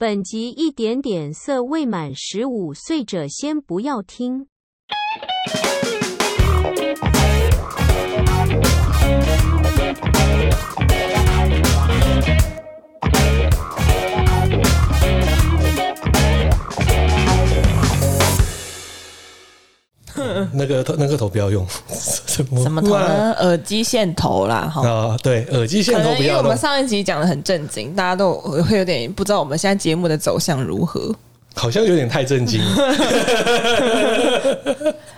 本集一点点色，未满十五岁者先不要听。那个头，那个头不要用，什么头呢？耳机线头啦，哈。啊，对，耳机线头不要用。因为我们上一集讲的很正经，大家都会有点不知道我们现在节目的走向如何。好像有点太震惊。哎、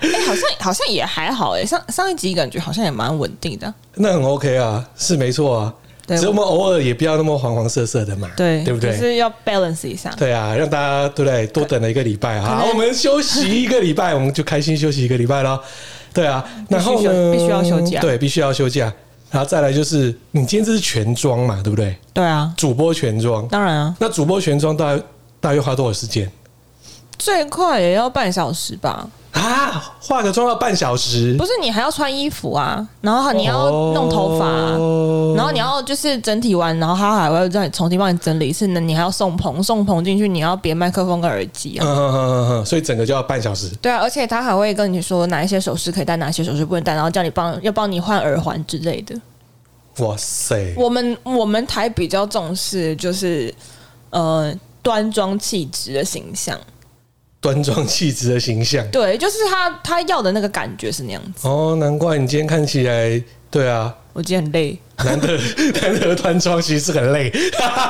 欸，好像好像也还好哎、欸，上上一集感觉好像也蛮稳定的。那很 OK 啊，是没错啊。所以我们偶尔也不要那么黄黄色色的嘛，对，对不对？就是要 balance 一下。对啊，让大家对不对？多等了一个礼拜哈，我们休息一个礼拜，我们就开心休息一个礼拜咯。对啊，然后呢，必须要休假，对，必须要休假。然后再来就是，你今天这是全妆嘛，对不对？对啊，主播全妆，当然啊。那主播全妆大概大约花多少时间？最快也要半小时吧。啊，化个妆要半小时，不是你还要穿衣服啊，然后你要弄头发，啊，哦，然后你要就是整体完，然后他还会让你重新帮你整理一次呢。你还要送棚，送棚进去，你要别麦克风跟耳机啊。嗯嗯嗯嗯，所以整个就要半小时。对啊，而且他还会跟你说哪一些首饰可以戴，哪些首饰不能戴，然后叫你帮要帮你换耳环之类的。哇塞！我们我们台比较重视就是呃端庄气质的形象。端庄气质的形象，对，就是他他要的那个感觉是那样子。哦，难怪你今天看起来，对啊，我今天很累。难得 难得端庄，其实是很累。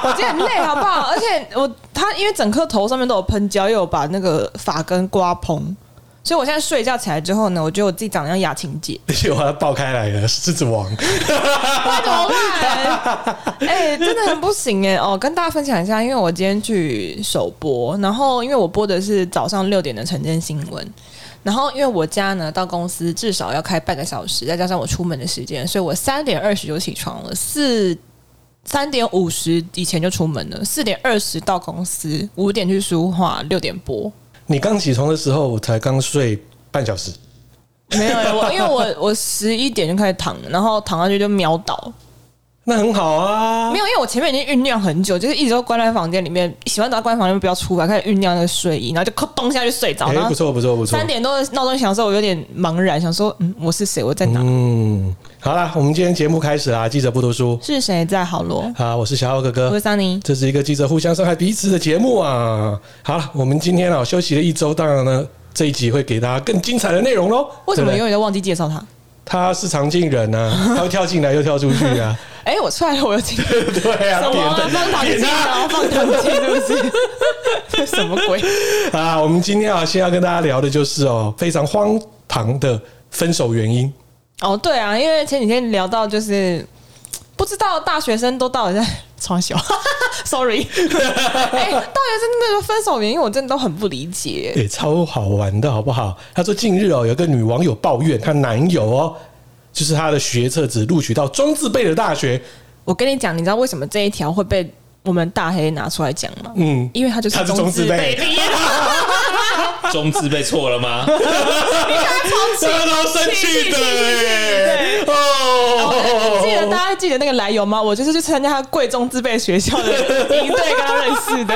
我今天很累，好不好？而且我他因为整颗头上面都有喷胶，又有把那个发根刮蓬。所以我现在睡觉起来之后呢，我觉得我自己长得像雅琴姐，我要爆开来了，狮子王，那怎么办？哎、欸，真的很不行哎！哦，跟大家分享一下，因为我今天去首播，然后因为我播的是早上六点的晨间新闻，然后因为我家呢到公司至少要开半个小时，再加上我出门的时间，所以我三点二十就起床了，四三点五十以前就出门了，四点二十到公司，五点去书画，六点播。你刚起床的时候，我才刚睡半小时。没有，我因为我我十一点就开始躺，然后躺下去就秒倒。那很好啊。没有，因为我前面已经酝酿很久，就是一直都关在房间里面，喜欢到关在房间不要出来，开始酝酿那个睡意，然后就咚咚下去睡着。哎，不错不错不错。三点多闹钟响的时候，我有点茫然，想说，嗯，我是谁？我在哪？嗯。好了，我们今天节目开始啦！记者不读书，是谁在好罗？好，我是小奥哥哥，我是桑尼。这是一个记者互相伤害彼此的节目啊！好了，我们今天啊休息了一周，当然呢这一集会给大家更精彩的内容喽。为什么永远都忘记介绍他？他是常进人啊，他会跳进来又跳出去啊！哎、欸，我出来了，我又进。对啊，什么放糖精啊？放糖精是不是？这 什么鬼啊？我们今天啊，先要跟大家聊的就是哦，非常荒唐的分手原因。哦，对啊，因为前几天聊到，就是不知道大学生都到底在 穿小，sorry，哎、欸，大学生那个分手原因，我真的都很不理解，对、欸，超好玩的，好不好？他说近日哦，有个女网友抱怨，她男友哦，就是她的学测只录取到中字辈的大学。我跟你讲，你知道为什么这一条会被我们大黑拿出来讲吗？嗯，因为他就是中字辈。中字辈错了吗？你看超超生气的对哦！记得大家记得那个来由吗？我就是去参加他贵中字辈学校的营队，跟他认识的。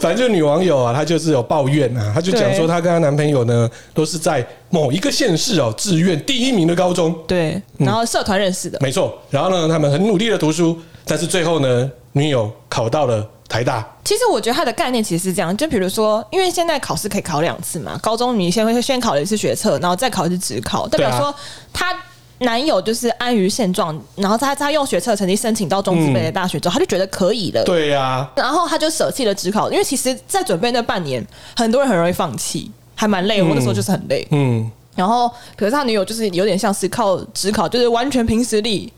反正就女网友啊，她就是有抱怨啊，她就讲说她跟她男朋友呢都是在某一个县市哦志愿第一名的高中，对，然后社团认识的，没错。然后呢，他们很努力的读书，但是最后呢，女友考到了。台大，其实我觉得它的概念其实是这样，就比如说，因为现在考试可以考两次嘛，高中你先会先考了一次学测，然后再考一次职考，代表说他男友就是安于现状，然后他他用学测成绩申请到中资北的大学之后，他就觉得可以了，对呀，然后他就舍弃了职考，因为其实，在准备那半年，很多人很容易放弃，还蛮累，我那时候就是很累，嗯，然后可是他女友就是有点像是靠职考，就是完全凭实力。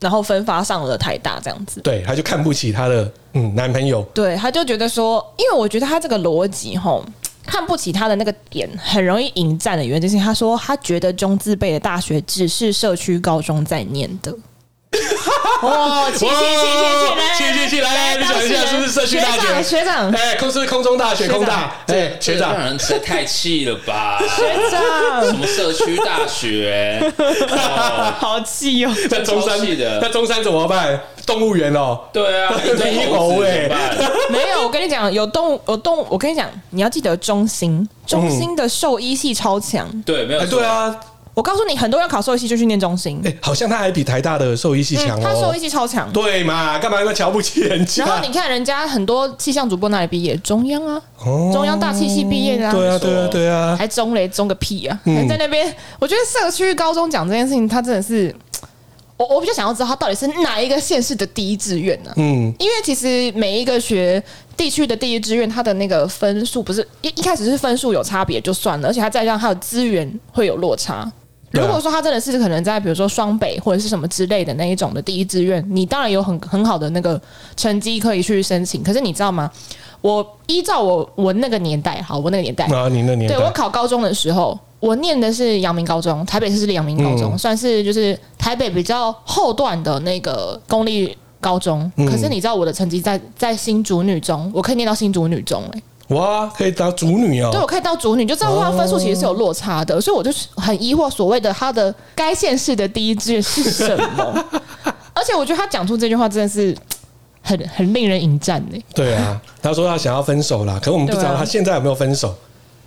然后分发上了台大这样子，对，他就看不起他的嗯男朋友，对，他就觉得说，因为我觉得他这个逻辑吼，看不起他的那个点很容易引战的原因就是他说他觉得中字辈的大学只是社区高中在念的。哦，气气气气气，气气气，来来，你讲一下是不是社区大学？学长，哎，空是空中大学空大，哎，学长，让人太气了吧？学长，什么社区大学？好气哦！在中山，那中山怎么办？动物园哦，对啊，猕猴哎，没有，我跟你讲，有动物有动物，我跟你讲，你要记得中心，中心的兽医系超强，对，没有，对啊。我告诉你，很多人考兽医系就去念中心。哎，好像他还比台大的兽医系强哦。他兽医系超强，对嘛？干嘛要瞧不起人家？然后你看人家很多气象主播哪里毕业？中央啊，中央大气系毕业的。对啊，对啊，对啊，还中雷，中个屁啊！还在那边，我觉得社区高中讲这件事情，他真的是，我我比较想要知道他到底是哪一个县市的第一志愿呢？嗯，因为其实每一个学地区的第一志愿，他的那个分数不是一一开始是分数有差别就算了，而且他再加上他的资源会有落差。如果说他真的是可能在比如说双北或者是什么之类的那一种的第一志愿，你当然有很很好的那个成绩可以去申请。可是你知道吗？我依照我我那个年代，好，我那个年代啊，你那年代，对我考高中的时候，我念的是阳明高中，台北市是阳明高中，嗯、算是就是台北比较后段的那个公立高中。可是你知道我的成绩在在新竹女中，我可以念到新竹女中、欸，哇，可以当主女哦！对，我可以当主女，就知道他分数其实是有落差的，哦、所以我就很疑惑，所谓的他的该县市的第一志愿是什么？而且我觉得他讲出这句话真的是很很令人引战呢。对啊，他说他想要分手啦，可是我们不知道他现在有没有分手。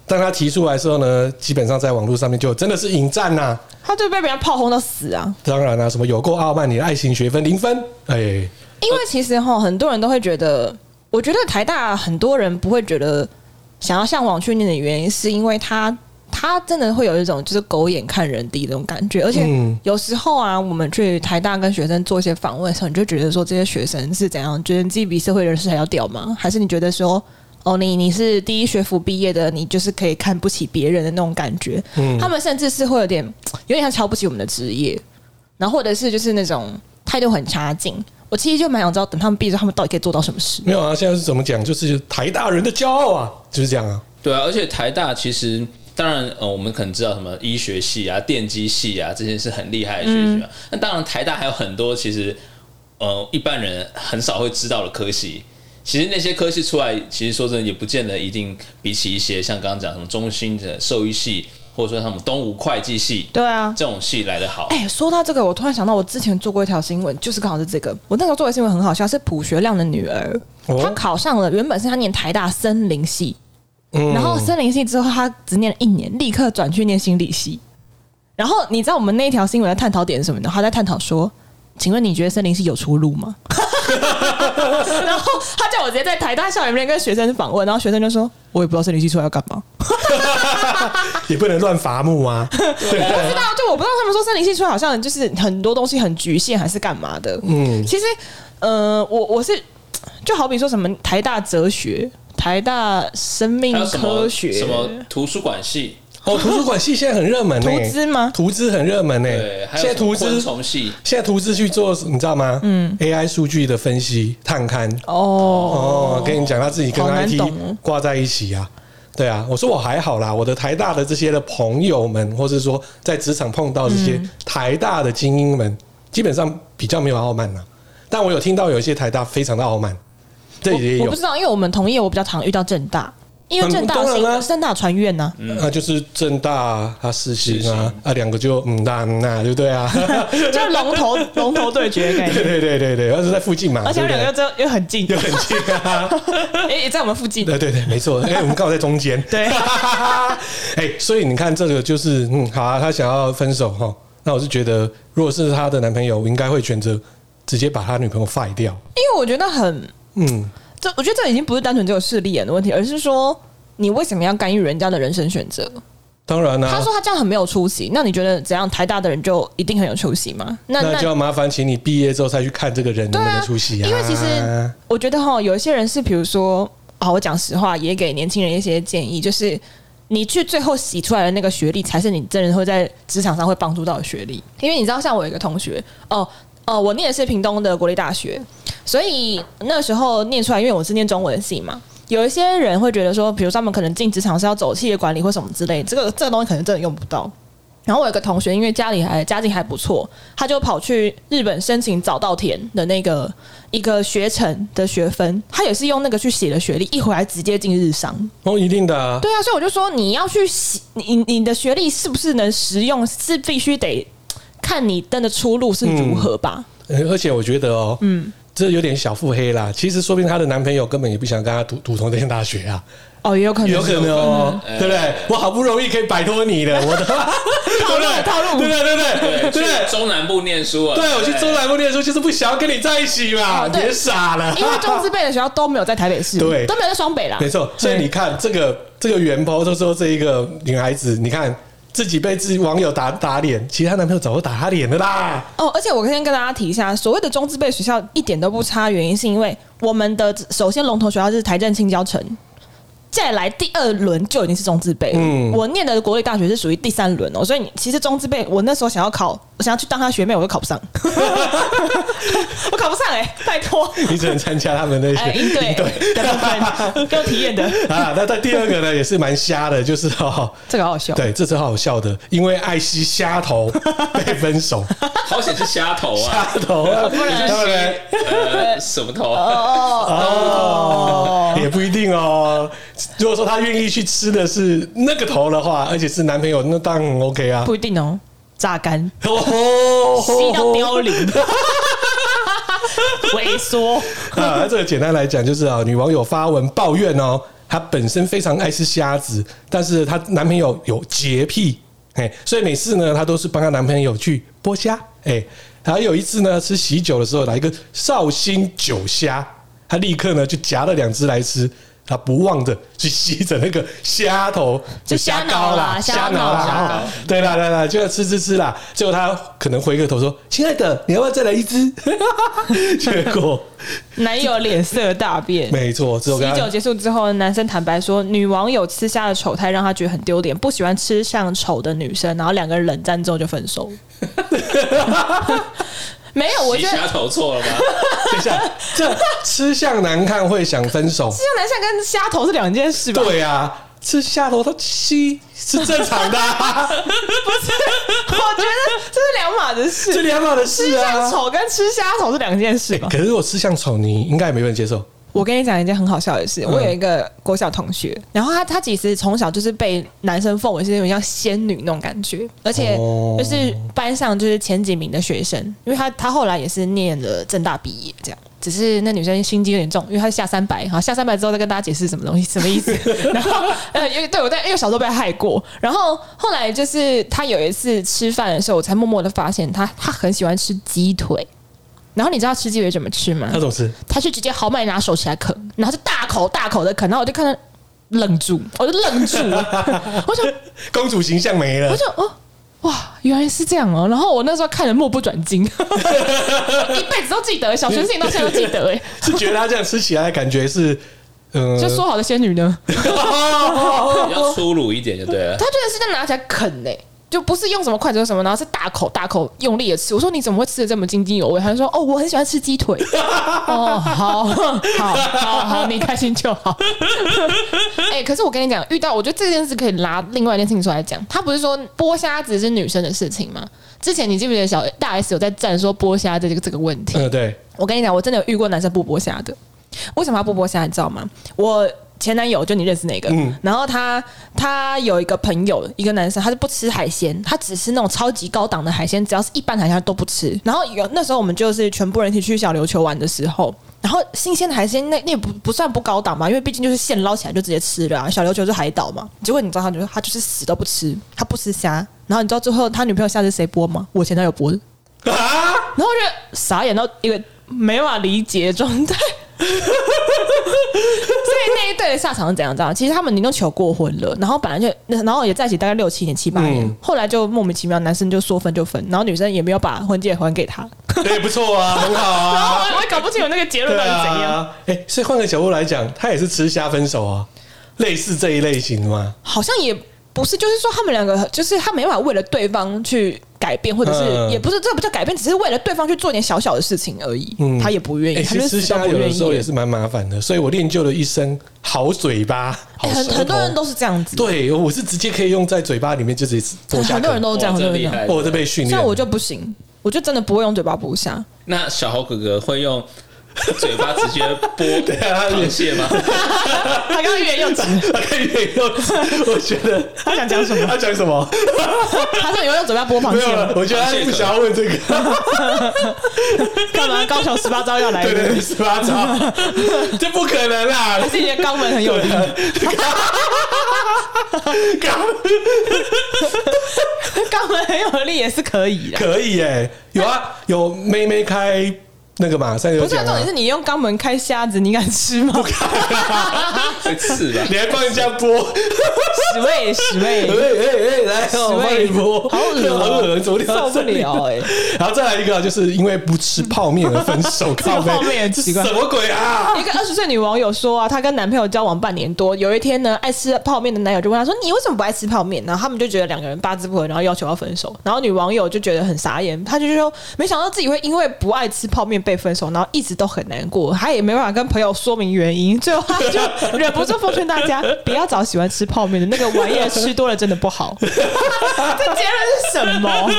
当他提出来的时候呢，基本上在网络上面就真的是引战呐，他就被别人炮轰到死啊！当然啦、啊，什么有够傲慢，你的爱情学分零分，哎，因为其实哈，很多人都会觉得。我觉得台大很多人不会觉得想要向往去念的原因，是因为他他真的会有一种就是狗眼看人低的那种感觉，而且有时候啊，我们去台大跟学生做一些访问的时候，你就觉得说这些学生是怎样，觉得自己比社会人士还要屌吗？还是你觉得说哦，你你是第一学府毕业的，你就是可以看不起别人的那种感觉？嗯，他们甚至是会有点有点像瞧不起我们的职业，然后或者是就是那种态度很差劲。我其实就蛮想知道，等他们毕业之后，他们到底可以做到什么事？没有啊，现在是怎么讲？就是台大人的骄傲啊，就是这样啊。对啊，而且台大其实当然，呃，我们可能知道什么医学系啊、电机系啊，这些是很厉害的学校。那、嗯、当然，台大还有很多其实呃一般人很少会知道的科系。其实那些科系出来，其实说真的，也不见得一定比起一些像刚刚讲什么中心的兽医系。或者说他们东吴会计系，对啊，这种系来得好。哎、欸，说到这个，我突然想到，我之前做过一条新闻，就是刚好是这个。我那时候做的新闻很好笑，是朴学亮的女儿，哦、她考上了，原本是她念台大森林系，嗯、然后森林系之后，她只念了一年，立刻转去念心理系。然后你知道我们那一条新闻的探讨点是什么呢？她在探讨说，请问你觉得森林系有出路吗？然后我直接在台大校园里面跟学生访问，然后学生就说：“我也不知道森林系出来要干嘛，也不能乱伐木啊。”对，我不知道，就我不知道他们说森林系出来好像就是很多东西很局限，还是干嘛的？嗯，其实，呃，我我是就好比说什么台大哲学、台大生命科学、什么图书馆系。哦，图书馆系现在很热门 呢。图资吗？图资很热门呢。对，现在图资现在图资去做，你知道吗？嗯，AI 数据的分析探勘。哦哦，跟你讲，他自己跟 IT 挂在一起啊。对啊，我说我还好啦，我的台大的这些的朋友们，或是说在职场碰到这些台大的精英们，基本上比较没有傲慢呐。但我有听到有一些台大非常的傲慢，这也有。我不知道，因为我们同业，我比较常遇到正大。因为正大是政大传院呐，那就是正大他世新啊，啊两个就嗯那那对不对啊？就是龙头龙头对决 感觉。对对对对，而是在附近嘛，而且两个又又很近，又很近啊！哎，也在我们附近。对对对，没错，哎，我们刚好在中间。对，哎，所以你看这个就是嗯，好啊，他想要分手哈，那我是觉得，如果是他的男朋友，我应该会选择直接把他女朋友废掉，因为我觉得很嗯。这我觉得这已经不是单纯只有势利眼的问题，而是说你为什么要干预人家的人生选择？当然啦、啊，他说他这样很没有出息，那你觉得怎样？台大的人就一定很有出息吗？那那就要麻烦请你毕业之后再去看这个人能不能出息啊。因为其实我觉得哈，有一些人是比如说啊，我讲实话，也给年轻人一些建议，就是你去最后洗出来的那个学历，才是你真人会在职场上会帮助到的学历。因为你知道，像我有一个同学哦。哦，我念的是屏东的国立大学，所以那时候念出来，因为我是念中文系嘛，有一些人会觉得说，比如说他们可能进职场是要走企业管理或什么之类，这个这个东西可能真的用不到。然后我有个同学，因为家里还家境还不错，他就跑去日本申请早稻田的那个一个学程的学分，他也是用那个去写的学历，一回来直接进日商。哦，一定的啊。对啊，所以我就说你要去写你你的学历是不是能实用，是必须得看你登的出路是如何吧。嗯，而且我觉得哦，嗯，这有点小腹黑啦。其实说不定她的男朋友根本也不想跟她读读同一间大学啊。哦，也有可能，有可能哦，对不对？我好不容易可以摆脱你了，我的。套路套路，对对？对对？对，中南部念书啊，对，我去中南部念书就是不想要跟你在一起嘛，别傻了。因为中字辈的学校都没有在台北市，对，都没有在双北啦。没错，所以你看这个这个原 PO 都说这一个女孩子，你看自己被自己网友打打脸，其他男朋友早就打他脸了啦。哦，而且我先跟大家提一下，所谓的中字辈学校一点都不差，原因是因为我们的首先龙头学校是台政青交城。再来第二轮就已经是中字辈，嗯，我念的国立大学是属于第三轮哦，所以你其实中字辈，我那时候想要考，我想要去当他学妹，我都考不上，我考不上哎、欸，拜托，你只能参加他们那些应对的部分，给我体验的。啊。那在第二个呢，也是蛮瞎的，就是哦，这个好好笑，对，这次好好笑的，因为爱惜虾头被分手，好险是虾头啊，虾头啊，不是呃什么头哦哦，也不一定哦。如果说他愿意去吃的是那个头的话，而且是男朋友，那当然 OK 啊。不一定哦，榨干，吸到凋零，萎缩啊。这个简单来讲就是啊，女网友发文抱怨哦，她本身非常爱吃虾子，但是她男朋友有洁癖，哎，所以每次呢，她都是帮她男朋友去剥虾，哎，还有一次呢，吃喜酒的时候来一个绍兴酒虾，她立刻呢就夹了两只来吃。他不忘的去吸着那个虾头，就虾膏啦，虾脑啦，对啦对啦，就要吃吃吃啦。最后他可能回个头说：“亲爱的，你要不要再来一只？” 结果男友脸色大变。没错，之后喜酒结束之后，男生坦白说，女网友吃虾的丑态让他觉得很丢脸，不喜欢吃相丑的女生，然后两个人冷战之后就分手。没有，我觉得虾头错了吗？等一下，这吃相难看会想分手？吃相难看跟虾头是两件事吧？对啊，吃虾头它吸是正常的，啊，不是？我觉得这是两码的事，这两码的事啊。吃相丑跟吃虾头是两件事吧？可是如果吃相丑，你应该也没人接受。我跟你讲一件很好笑的事，我有一个国小同学，然后他他其实从小就是被男生奉为是那种像仙女那种感觉，而且就是班上就是前几名的学生，因为他他后来也是念了政大毕业，这样，只是那女生心机有点重，因为她是下三百，好下三百之后再跟大家解释什么东西什么意思，然后呃因为对我在因为小时候被害过，然后后来就是他有一次吃饭的时候，我才默默的发现他他很喜欢吃鸡腿。然后你知道吃鸡尾怎么吃吗？他怎么吃？他是直接豪迈拿手起来啃，然后是大口大口的啃，然后我就看他愣住，我就愣住，我想公主形象没了，我就哦哇，原来是这样哦。然后我那时候看的目不转睛，一辈子都记得，小学事情到现在都记得哎，是觉得他这样吃起来的感觉是嗯，就说好的仙女呢，比较粗鲁一点就对了。他居然是这样拿起来啃呢。就不是用什么筷子或什么，然后是大口大口用力的吃。我说你怎么会吃的这么津津有味？他就说哦，我很喜欢吃鸡腿。哦，好好好好，你开心就好。哎、欸，可是我跟你讲，遇到我觉得这件事可以拿另外一件事情出来讲。他不是说剥虾子是女生的事情吗？之前你记不记得小大 S 有在站说剥虾这个这个问题？嗯，对。我跟你讲，我真的有遇过男生不剥虾的。为什么要不剥虾？你知道吗？我。前男友就你认识那个，嗯、然后他他有一个朋友，一个男生，他是不吃海鲜，他只吃那种超级高档的海鲜，只要是一般海鲜他都不吃。然后有那时候我们就是全部人一起去小琉球玩的时候，然后新鲜的海鲜那那也不不算不高档嘛，因为毕竟就是现捞起来就直接吃了啊。小琉球是海岛嘛，结果你知道他就是他就是死都不吃，他不吃虾。然后你知道最后他女朋友虾是谁剥吗？我前男友剥的 啊！然后我就傻眼到一个没法理解的状态。所以那一对的下场是怎样？知道？其实他们已经都求过婚了，然后本来就，然后也在一起大概六七年、七八年，嗯、后来就莫名其妙，男生就说分就分，然后女生也没有把婚戒还给他。对，不错啊，很好啊。然后我也搞不清楚那个结论到底怎样。哎、欸，所以换个角度来讲，他也是吃虾分手啊，类似这一类型的吗？好像也不是，就是说他们两个，就是他没办法为了对方去。改变，或者是也不是，这不叫改变，只是为了对方去做点小小的事情而已。嗯，他也不愿意。其实吃虾有的时候也是蛮麻烦的，所以我练就了一身好嘴巴，好很很多人都是这样子。对，我是直接可以用在嘴巴里面就直接。很多人都是这样，厉害。我这被训练，像我就不行，我就真的不会用嘴巴剥虾。那小猴哥哥会用？嘴巴直接剥 螃蟹吗？他刚刚欲言又止，他刚欲言又止。我觉得他想讲什么？他讲什么？他说你会用嘴巴剥螃蟹？没有，我觉得他不想要问这个。干嘛？高雄十八招要来？对对对，十八招，这不可能啦！还是你的肛门很有力？肛门，肛门很有力也是可以的，可以哎，有啊，有妹妹开。那个嘛，三有讲。不是，重点是你用肛门开虾子，你敢吃吗？不敢，会刺了？你还帮人家剥？十位，十位，哎哎哎，来，我帮你剥。好恶好恶受不了 哎。然后再来一个，就是因为不吃泡面而分手。泡面奇怪，什么鬼啊？一个二十岁女网友说啊，她跟男朋友交往半年多，有一天呢，爱吃泡面的男友就问她说：“你为什么不爱吃泡面？”然后他们就觉得两个人八字不合，然后要求要分手。然后女网友就觉得很傻眼，她就说：“没想到自己会因为不爱吃泡面。”被分手，然后一直都很难过，他也没办法跟朋友说明原因，最后他就忍不住奉劝大家 不要找喜欢吃泡面的那个玩意儿，吃多了真的不好。这结论是什么？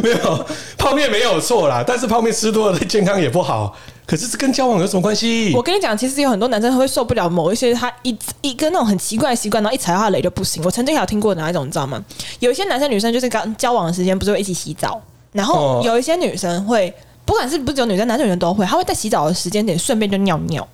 没有泡面没有错啦，但是泡面吃多了对健康也不好。可是这跟交往有什么关系？我跟你讲，其实有很多男生会受不了某一些他一一个那种很奇怪的习惯，然后一踩到他雷就不行。我曾经有听过哪一种，你知道吗？有一些男生女生就是刚交往的时间不是会一起洗澡，然后有一些女生会。不管是不是只有女生，男生女生都会，他会在洗澡的时间点顺便就尿尿。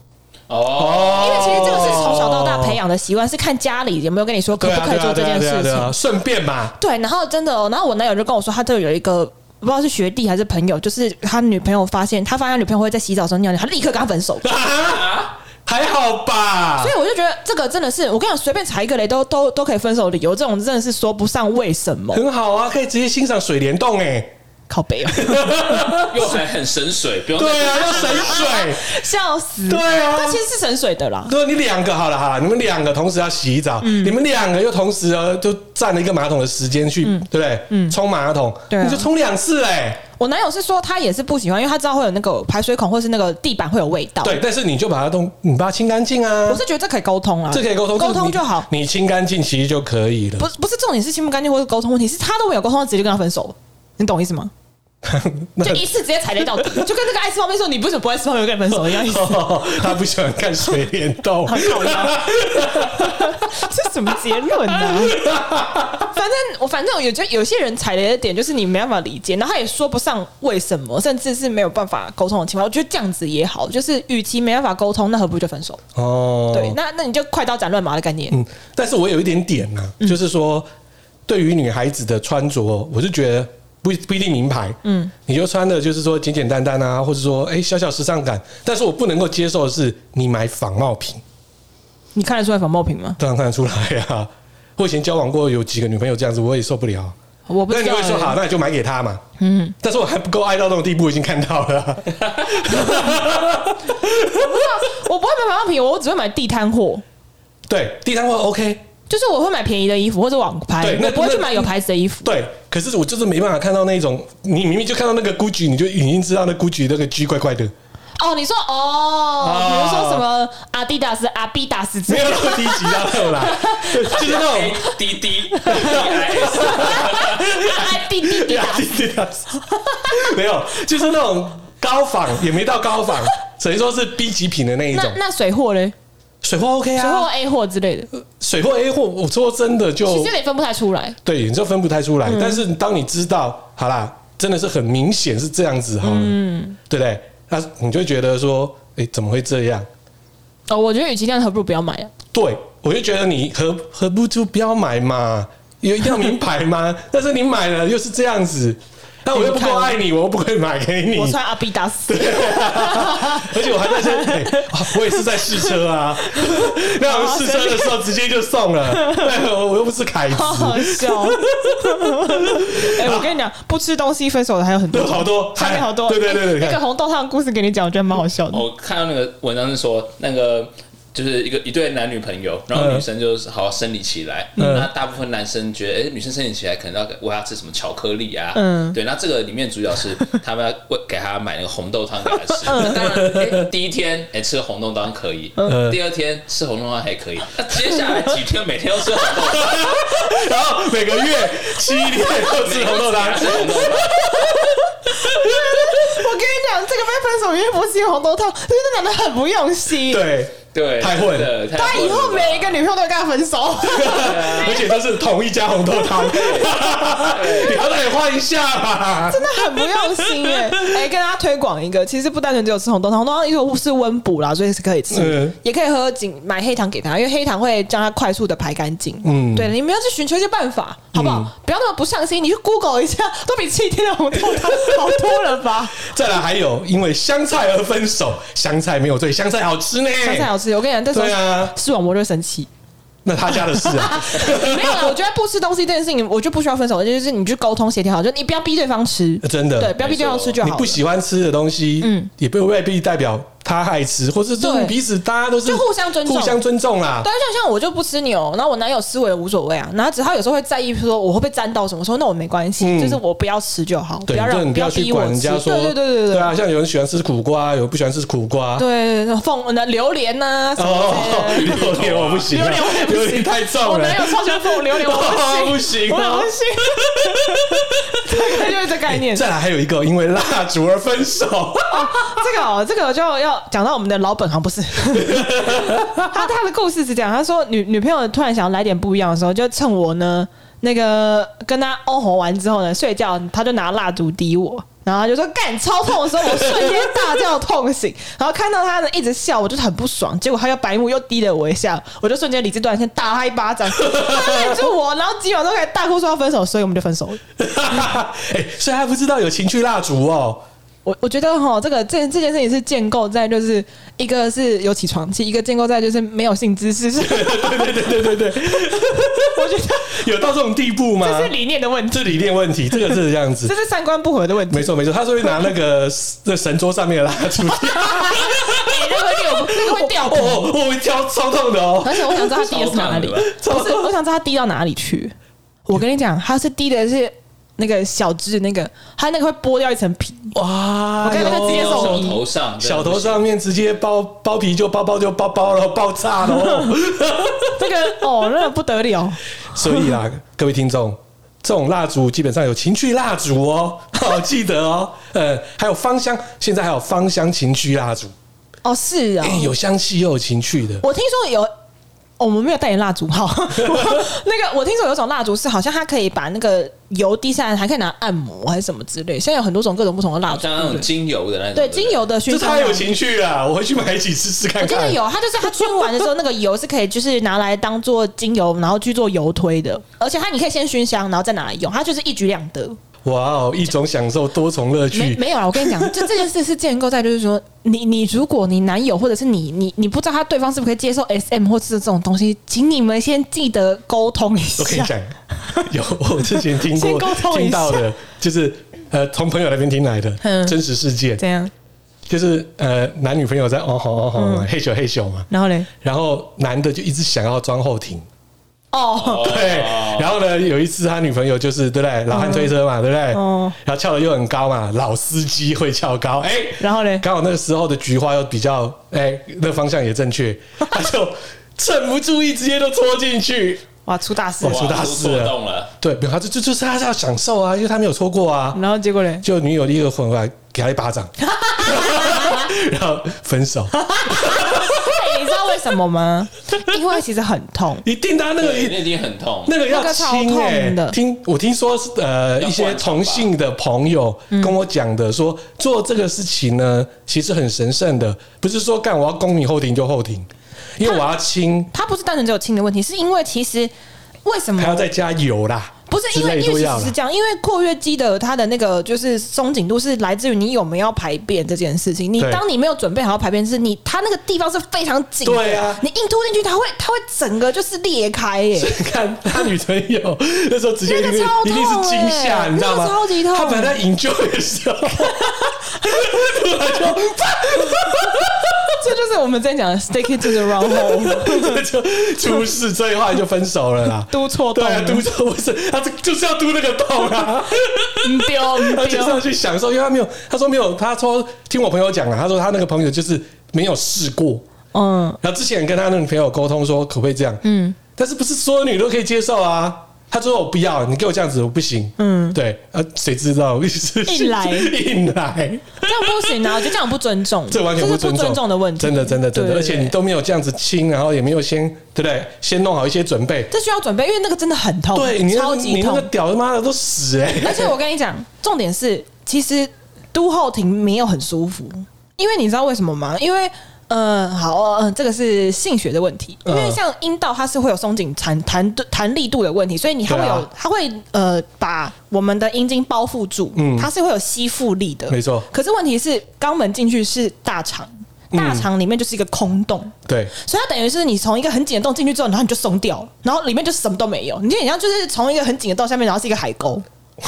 哦，因为其实这个是从小到大培养的习惯，是看家里有没有跟你说可不可以做这件事情，顺便嘛。对，然后真的哦，然后我男友就跟我说，他这有一个不知道是学弟还是朋友，就是他女朋友发现他发现他女朋友会在洗澡时候尿尿，他立刻跟他分手。啊，还好吧？所以我就觉得这个真的是，我跟你讲，随便踩一个雷都都都可以分手理由，这种真的是说不上为什么。很好啊，可以直接欣赏水帘洞哎。靠北啊，又还很省水，不用对啊，又省水，笑死。对啊，它其实是省水的啦。对，你两个好了哈，你们两个同时要洗澡，嗯、你们两个又同时呃就占了一个马桶的时间去，嗯、对不对？嗯，冲马桶，对啊、你就冲两次哎、欸。我男友是说他也是不喜欢，因为他知道会有那个排水孔或是那个地板会有味道。对，但是你就把它都，你把它清干净啊。我是觉得这可以沟通啊，这可以沟通，沟通就好。你清干净其实就可以了。不，不是重点是清不干净或是沟通问题，是他都没有沟通，直接就跟他分手，你懂我意思吗？那就一次直接踩雷到底，就跟那个爱吃泡面说你为什么不爱吃泡面，跟你分手一样意思。哦、他不喜欢看水帘洞，很搞笑。这什么结论呢、啊？反正我反正我觉得有些人踩雷的点就是你没办法理解，然后他也说不上为什么，甚至是没有办法沟通的情况。我觉得这样子也好，就是与其没办法沟通，那何不就分手？哦，对，那那你就快刀斩乱麻的概念。嗯，但是我有一点点呢、就是说对于女孩子的穿着，我是觉得。不不一定名牌，嗯，你就穿的就是说简简单单啊，或者说哎、欸、小小时尚感，但是我不能够接受的是你买仿冒品。你看得出来仿冒品吗？当然看得出来呀、啊，我以前交往过有几个女朋友这样子，我也受不了。我不那你会说好，那你就买给她嘛。嗯，但是我还不够爱到那种地步，已经看到了。我不知道，我不会买仿冒品，我只会买地摊货。对，地摊货 OK。就是我会买便宜的衣服或者网拍，对，我不会去买有牌子的衣服。对，可是我就是没办法看到那种，你明明就看到那个 GUCCI，你就已经知道那 GUCCI 那个 G 怪怪的。哦，你说哦，比如说什么阿迪达斯、阿比达斯，没有那么低级啊，没有啦，就是那种 滴滴，阿滴滴滴达斯，没有，就是那种高仿，也没到高仿，等于说是 B 级品的那一种。那水货嘞？水货 OK 啊，水货 A 货之类的。水货 A 货，我说真的就其实也分不太出来。对，你就分不太出来。嗯、但是当你知道，好啦，真的是很明显是这样子哈，嗯，对不对？那你就觉得说，哎，怎么会这样？哦，我觉得与其这样，何不如不要买啊？对，我就觉得你何何不就不要买嘛？有一定要名牌吗？但是你买了又是这样子。但我又不够爱你，我又不会买给你。我穿阿迪达斯，而且我还在这、欸啊，我也是在试车啊。那我们试车的时候直接就送了，我又不是凯子，好好笑。哎、欸，我跟你讲，不吃东西分手的还有很多，好多，还有好多。对对对对，那个红豆汤的故事给你讲，我觉得蛮好笑的。我看到那个文章是说，那个就是一个一对男女朋友，然后女生就是好好生理期来，嗯、那大部分男生觉得，哎、欸，女生生理期来可能要喂她吃什么巧克力啊，嗯，对，那这个里面主角是他们要喂给她买那个红豆汤给她吃，嗯、那当然，第一天哎、欸、吃红豆汤可以，嗯，第二天吃红豆汤还可以，那接下来几天每天都吃红豆汤，然后每个月七天都吃红豆汤，吃红豆汤。我跟你讲，这个被分手原因不是因为红豆汤，因为那男的很不用心，对。对，太会了。他以后每一个女朋友都会跟他分手，而且都是同一家红豆汤。你要再换一下吧，真的很不用心哎！哎，跟大家推广一个，其实不单纯只有吃红豆汤，红豆汤因为是温补啦，所以是可以吃，也可以喝紧买黑糖给他，因为黑糖会将它快速的排干净。嗯，对，你们要去寻求一些办法，好不好？不要那么不上心，你去 Google 一下，都比七天的红豆汤好多了吧？再来还有因为香菜而分手，香菜没有对，香菜好吃呢，香菜好。我跟你讲，这时候视网膜就会生气。那他家的事啊，没有了。我觉得不吃东西这件事情，我就不需要分手，就是你去沟通协调好，就你不要逼对方吃，真的，对，不要逼对方吃就好。你不喜欢吃的东西，嗯，也不未必代表。他爱吃，或是这种彼此大家都是就互相尊重，互相尊重啦。对，像像我就不吃牛，然后我男友吃我也无所谓啊。然后只他有时候会在意说我会不会沾到什么，说那我没关系，就是我不要吃就好，不要让你不要逼我人家说。对对对对对，对啊，像有人喜欢吃苦瓜，有人不喜欢吃苦瓜。对，凤那榴莲呐，榴莲我不行，榴莲我不行，太重了。我男友超喜欢凤榴莲，我不行，我不行。就是这概念。再来还有一个因为蜡烛而分手。这个哦，这个就要讲到我们的老本行，不是？他他的故事是这样，他说女女朋友突然想要来点不一样的时候，就趁我呢那个跟他哦吼完之后呢睡觉，他就拿蜡烛滴我，然后他就说干超痛的时候，我瞬间大叫痛醒，然后看到他呢一直笑，我就很不爽，结果他又白目又滴了我一下，我就瞬间理智断线，打他一巴掌，他拦住我，然后今晚都开始大哭说要分手，所以我们就分手了。哎，所以还不知道有情趣蜡烛哦。我我觉得哈，这个这这件事情是建构在就是一个是有起床气，一个建构在就是没有性知识。对对对对对对对，我觉得 有到这种地步吗？这是理念的问题，这理念问题，这个是这样子，这是三观不合的问题。没错没错，他说会拿那个 那神桌上面的蜡烛，你那个掉，那个会掉，哦，我会掉超痛的哦。而且我想知道他滴的是哪里，不是，我想知道他滴到哪里去。我跟你讲，他是滴的是。那个小只那个，它那个会剥掉一层皮哇！我看到它直接手头上，小头上面直接包包皮就包包就包包了，爆炸了。这个哦，那个不得了。所以啊，各位听众，这种蜡烛基本上有情趣蜡烛哦，好 记得哦。呃，还有芳香，现在还有芳香情趣蜡烛哦，是啊，有香气又有情趣的。我听说有。我们没有代言蜡烛，哈，那个我听说有种蜡烛是好像它可以把那个油滴下来，还可以拿按摩还是什么之类。现在有很多种各种不同的蜡烛，像那种精油的那种，对，精油的熏香，这太有情趣了，我回去买几次试看看。真的有，它就是它熏完的时候，那个油是可以就是拿来当做精油，然后去做油推的，而且它你可以先熏香，然后再拿来用，它就是一举两得。哇哦，一种享受多重乐趣。没没有啊，我跟你讲，就这件事是建构在就是说，你你如果你男友或者是你你你不知道他对方是不是可以接受 SM 或是这种东西，请你们先记得沟通一下。我跟你讲，有我之前听过 听到的，就是呃从朋友那边听来的真实事件。这样？就是呃男女朋友在哦吼哦吼嘿咻嘿咻嘛，然后嘞，然后男的就一直想要装后庭。哦，对，然后呢，有一次他女朋友就是对不对，老汉推车嘛，对不对？哦，然后翘的又很高嘛，老司机会翘高，哎，然后呢，刚好那个时候的菊花又比较，哎，那方向也正确，他就趁不注意直接都戳进去，哇，出大事。了，出大事了，对，没有，他就就就是他是要享受啊，因为他没有戳过啊，然后结果呢，就女友立刻回来给他一巴掌，然后分手。为什么吗？因为其实很痛。你听他那个，那边很痛，那个要轻哎。听我听说是呃一些同性的朋友跟我讲的，说做这个事情呢，其实很神圣的，不是说干我要攻你后庭就后庭，因为我要亲。他不是单纯只有亲的问题，是因为其实为什么还要再加油啦？不是因为因为其实是这样，因为括约肌的它的那个就是松紧度是来自于你有没有排便这件事情。你当你没有准备好要排便，是你它那个地方是非常紧的。对啊，你硬吐进去，它会它会整个就是裂开耶。你看他女朋友那时候直接 一定是惊吓，你知道吗？超级痛。他本来 enjoy 的时候，突然就。这就是我们在讲的 stick it to the wrong hole，就出事，这一话就分手了啦。督错洞，对啊，督错不是他，这就是要嘟那个洞啊。丢，他就是要去享受，因为他没有，他说没有，他说听我朋友讲了，他说他那个朋友就是没有试过，嗯，然后之前跟他那个朋友沟通说可不可以这样，嗯，但是不是所有女都可以接受啊。他说：“我不要，你给我这样子，我不行。”嗯，对，呃，谁知道？硬来，硬来，这样不行啊！我觉得这样不尊重，这完全不尊重的问题。真的，真的，真的，而且你都没有这样子亲，然后也没有先，对不对？先弄好一些准备。这需要准备，因为那个真的很痛，对，超级痛，你那个屌他妈的都死哎！而且我跟你讲，重点是，其实都后庭没有很舒服，因为你知道为什么吗？因为。嗯，好，嗯，这个是性学的问题，因为像阴道它是会有松紧弹弹弹力度的问题，所以你它会有，它会呃把我们的阴茎包覆住，嗯，它是会有吸附力的，没错。可是问题是肛门进去是大肠，大肠里面就是一个空洞，对，所以它等于是你从一个很紧的洞进去之后，然后你就松掉了，然后里面就什么都没有，你就好像就是从一个很紧的洞下面，然后是一个海沟，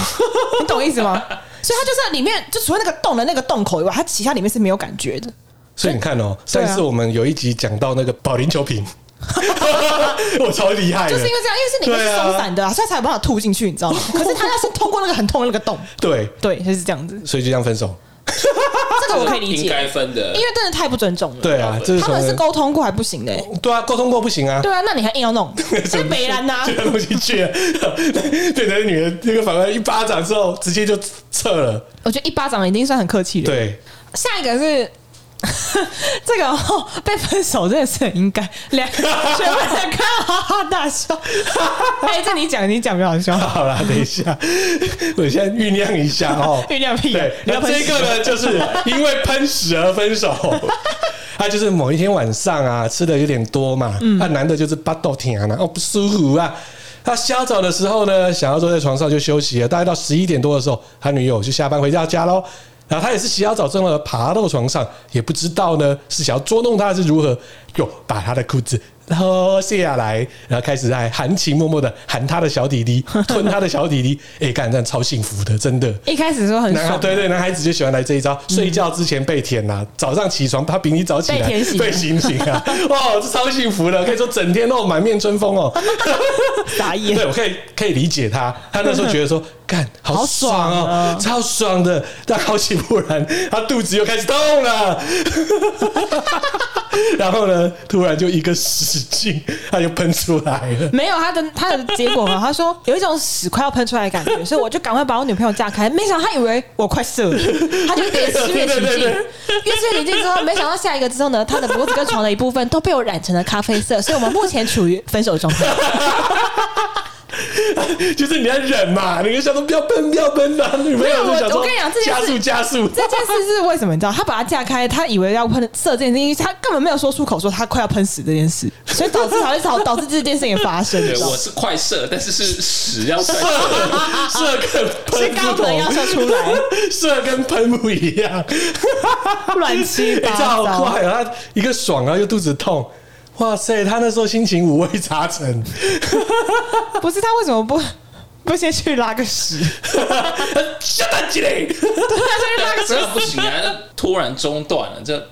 你懂意思吗？所以它就是里面就除了那个洞的那个洞口以外，它其他里面是没有感觉的。所以你看哦，上次我们有一集讲到那个保龄球瓶，我超厉害，就是因为这样，因为是里面是松散的，所以才有办法吐进去，你知道吗？可是他要是通过那个很痛的那个洞，对对，就是这样子，所以就这样分手。这个我可以理解，应该分的，因为真的太不尊重了。对啊，他们是沟通过还不行的，对啊，沟通过不行啊。对啊，那你还硬要弄，太 北兰呐！这个东西去了，对着女的那个反而一巴掌之后，直接就撤了。我觉得一巴掌已经算很客气了。对，下一个是。这个、哦、被分手真的是很应该，两个全部人看哈哈大笑。哎，这你讲，你讲比较好笑。好了，等一下，我先酝酿一下哦。酝酿屁。对，那这个呢，就是因为喷屎而分手。他就是某一天晚上啊，吃的有点多嘛，他男的就是巴豆甜啊，哦不舒服啊。他洗澡的时候呢，想要坐在床上就休息了。大概到十一点多的时候，他女友就下班回到家喽。然后他也是洗好澡之后爬到床上，也不知道呢是想要捉弄他还是如何，又把他的裤子脱下来，然后开始在含情脉脉的喊他的小弟弟，吞他的小弟弟，哎，干这样超幸福的，真的。一开始说很爽，对对，男孩子就喜欢来这一招，睡觉之前被舔呐，早上起床他比你早起来被醒醒啊，哇，这超幸福的，可以说整天都满面春风哦。傻眼，对我可以可以理解他，他那时候觉得说。干，好爽哦，爽啊、超爽的！但好奇不然，他肚子又开始痛了。然后呢，突然就一个使劲，他就喷出来了。没有他的他的结果嘛？他说有一种屎快要喷出来的感觉，所以我就赶快把我女朋友架开。没想到他以为我快射了，他就越吃越起劲，越吃越起劲之后，没想到下一个之后呢，他的脖子跟床的一部分都被我染成了咖啡色，所以我们目前处于分手状态。就是你要忍嘛，你就想说不要喷，不要喷的。女朋友就想说，我跟你讲，这件事加速加速。这件事是为什么？你知道，他把他架开，他以为要喷射这件事，因为他根本没有说出口说他快要喷死这件事，所以导致导致导导致这件事情发生。对，我是快射，但是是屎要射，射跟喷不同要射出来，射跟喷不一样，乱七八糟。好快啊！他一个爽啊，又肚子痛。哇塞，他那时候心情五味杂陈。不是他为什么不不先去拉个屎？下蛋鸡嘞！对啊，先去拉个屎。这不行啊！突然中断了，这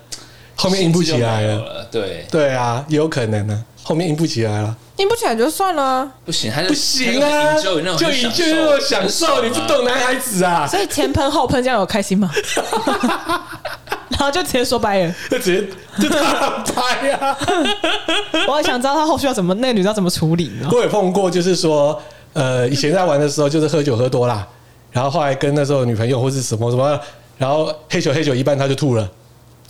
后面硬不起来了。了对对啊，有可能呢。后面硬不起来了，硬不起来就算了。不行，还是不行啊！就就就那种享受，你不懂男孩子啊。所以前喷后喷这样有开心吗？然后就直接说拜了，就直接就他拍呀！我也想知道他后续要怎么，那个女的要怎么处理呢？我也碰过，就是说，呃，以前在玩的时候，就是喝酒喝多啦，然后后来跟那时候女朋友或是什么什么，然后黑酒黑酒一半他就吐了，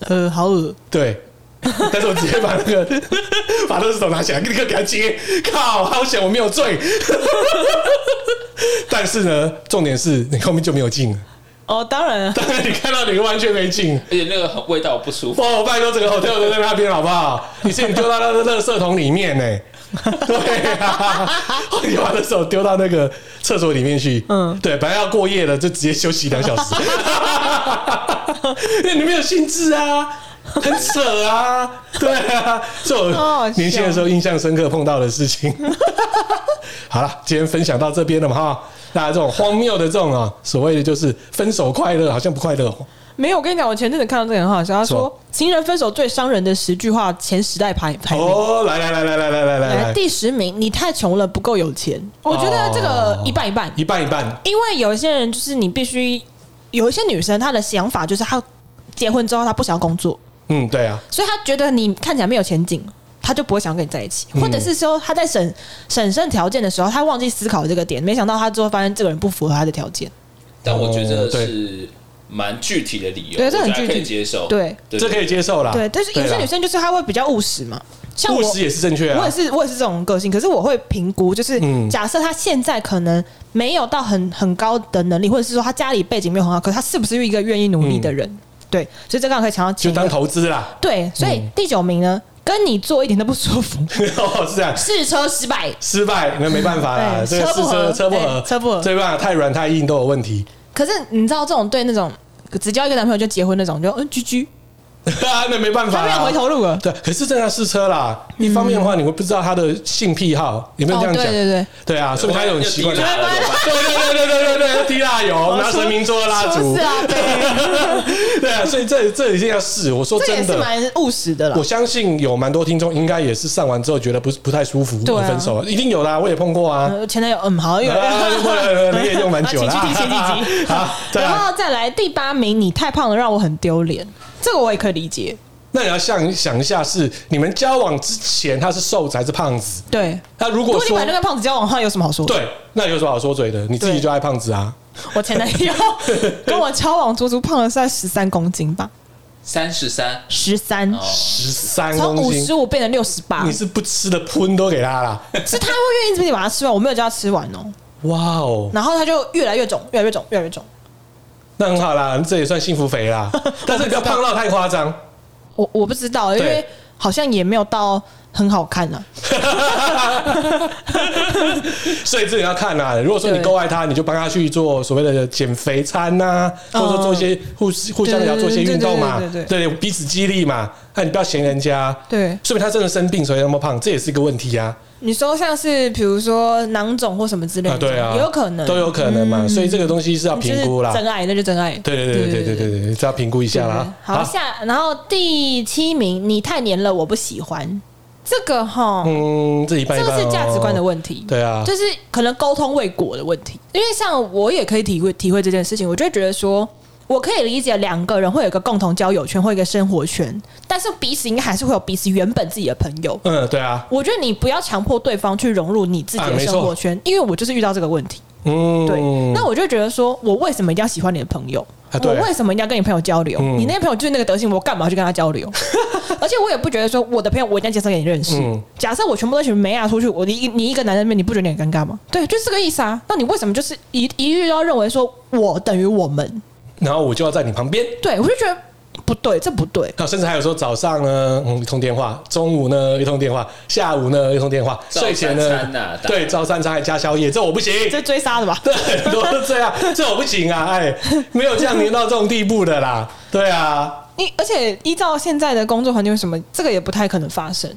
呃，好恶，对，但是我直接把那个 把那只手拿起来，立刻给他接，靠，好险我没有醉，但是呢，重点是你后面就没有进了。哦，当然了，当然你看到你完全没劲，而且那个味道不舒服。哦，拜托，整个 hotel 都在那边好不好？你是你丢到那个垃圾桶里面呢？对啊，你把的手丢到那个厕所里面去。嗯，对，本来要过夜的，就直接休息两小时。因为你没有兴致啊，很扯啊，对啊，是我年轻的时候印象深刻碰到的事情。好了，今天分享到这边了嘛哈，大家这种荒谬的这种啊，所谓的就是分手快乐，好像不快乐。没有，我跟你讲，我前阵子看到这个很好笑，他说情人分手最伤人的十句话前十代排排名。哦，来来来来来来来来，第十名，你太穷了，不够有钱。我觉得这个一半一半，一半一半。因为有一些人就是你必须有一些女生，她的想法就是她结婚之后她不想要工作。嗯，对啊。所以她觉得你看起来没有前景，她就不会想跟你在一起。或者是说他在审审慎条件的时候，他忘记思考这个点，没想到他最后发现这个人不符合他的条件。但我觉得是。蛮具体的理由，对，这很具体，可以接受，对，这可以接受啦。对，但是有些女生就是她会比较务实嘛，像我务实也是正确啊。我也是，我也是这种个性。可是我会评估，就是假设他现在可能没有到很很高的能力，或者是说他家里背景没有很好，可是他是不是一个愿意努力的人？对，所以这个可以强调，就当投资啦。对，所以第九名呢，跟你坐一点都不舒服，哦，是这样，试车失败，失败，那没办法啦，这个试车车不合，车不合，这办法太软太硬都有问题。可是你知道这种对那种。只交一个男朋友就结婚那种，就嗯居居，那没办法，他没有回头路了。对，可是正在试车啦。一方面的话，你会不知道他的性癖好，有没有这样讲？对对对，对啊，说明他有很习惯。对对对对对对对，滴蜡油，拿神明做的蜡烛。是啊，对啊，所以这这一定要试。我说真的，是蛮务实的了。我相信有蛮多听众应该也是上完之后觉得不不太舒服，分手了，一定有啦，我也碰过啊。前男友嗯好，有 你也用蛮久了。好，然后再来第八名，你太胖了，让我很丢脸。这个我也可以理解。那你要想想一下，是你们交往之前他是瘦子还是胖子？对。那如果说如果你跟那个胖子交往的话，有什么好说的？对，那有什么好说嘴的？你自己就爱胖子啊。我前男友跟我交往，足足胖了在十三公斤吧。三十三，十三，十三，从五十五变成六十八。你是不吃的喷都给他了？是他会愿意自己把它吃完，我没有叫他吃完哦。哇哦！然后他就越来越肿，越来越肿，越来越肿。那很好啦，这也算幸福肥啦。但是你不要胖到太夸张。我我不知道，因为好像也没有到很好看呢。所以这也要看啊。如果说你够爱他，你就帮他去做所谓的减肥餐呐，或者说做一些互互相也要做一些运动嘛，对，彼此激励嘛。那你不要嫌人家，对，说明他真的生病，所以那么胖，这也是一个问题啊。你说像是比如说囊肿或什么之类的，对啊，有可能都有可能嘛，所以这个东西是要评估啦。真爱那就真爱，对对对对对对对，这要评估一下啦。好下，然后第七名，你太黏了，我不喜欢这个哈。嗯，这一半这个是价值观的问题，对啊，就是可能沟通未果的问题。因为像我也可以体会体会这件事情，我就会觉得说。我可以理解两个人会有一个共同交友圈或一个生活圈，但是彼此应该还是会有彼此原本自己的朋友。嗯，对啊。我觉得你不要强迫对方去融入你自己的生活圈，因为我就是遇到这个问题。嗯，对。那我就觉得说，我为什么一定要喜欢你的朋友？我为什么一定要跟你朋友交流？你那些朋友就是那个德行，我干嘛去跟他交流？而且我也不觉得说我的朋友我一定要介绍给你认识。假设我全部都一群妹啊出去，我你你一个男人面，你不觉得你很尴尬吗？对，就是这个意思啊。那你为什么就是一一律都要认为说我等于我们？然后我就要在你旁边，对，我就觉得不对，这不对。甚至还有说早上呢，嗯，一通电话；中午呢，一通电话；下午呢，一通电话；睡前呢，对，早三餐还加宵夜，这我不行，这追杀的吧？对，都是这样，这我不行啊！哎，没有这样黏到这种地步的啦。对啊，你而且依照现在的工作环境，为什么这个也不太可能发生？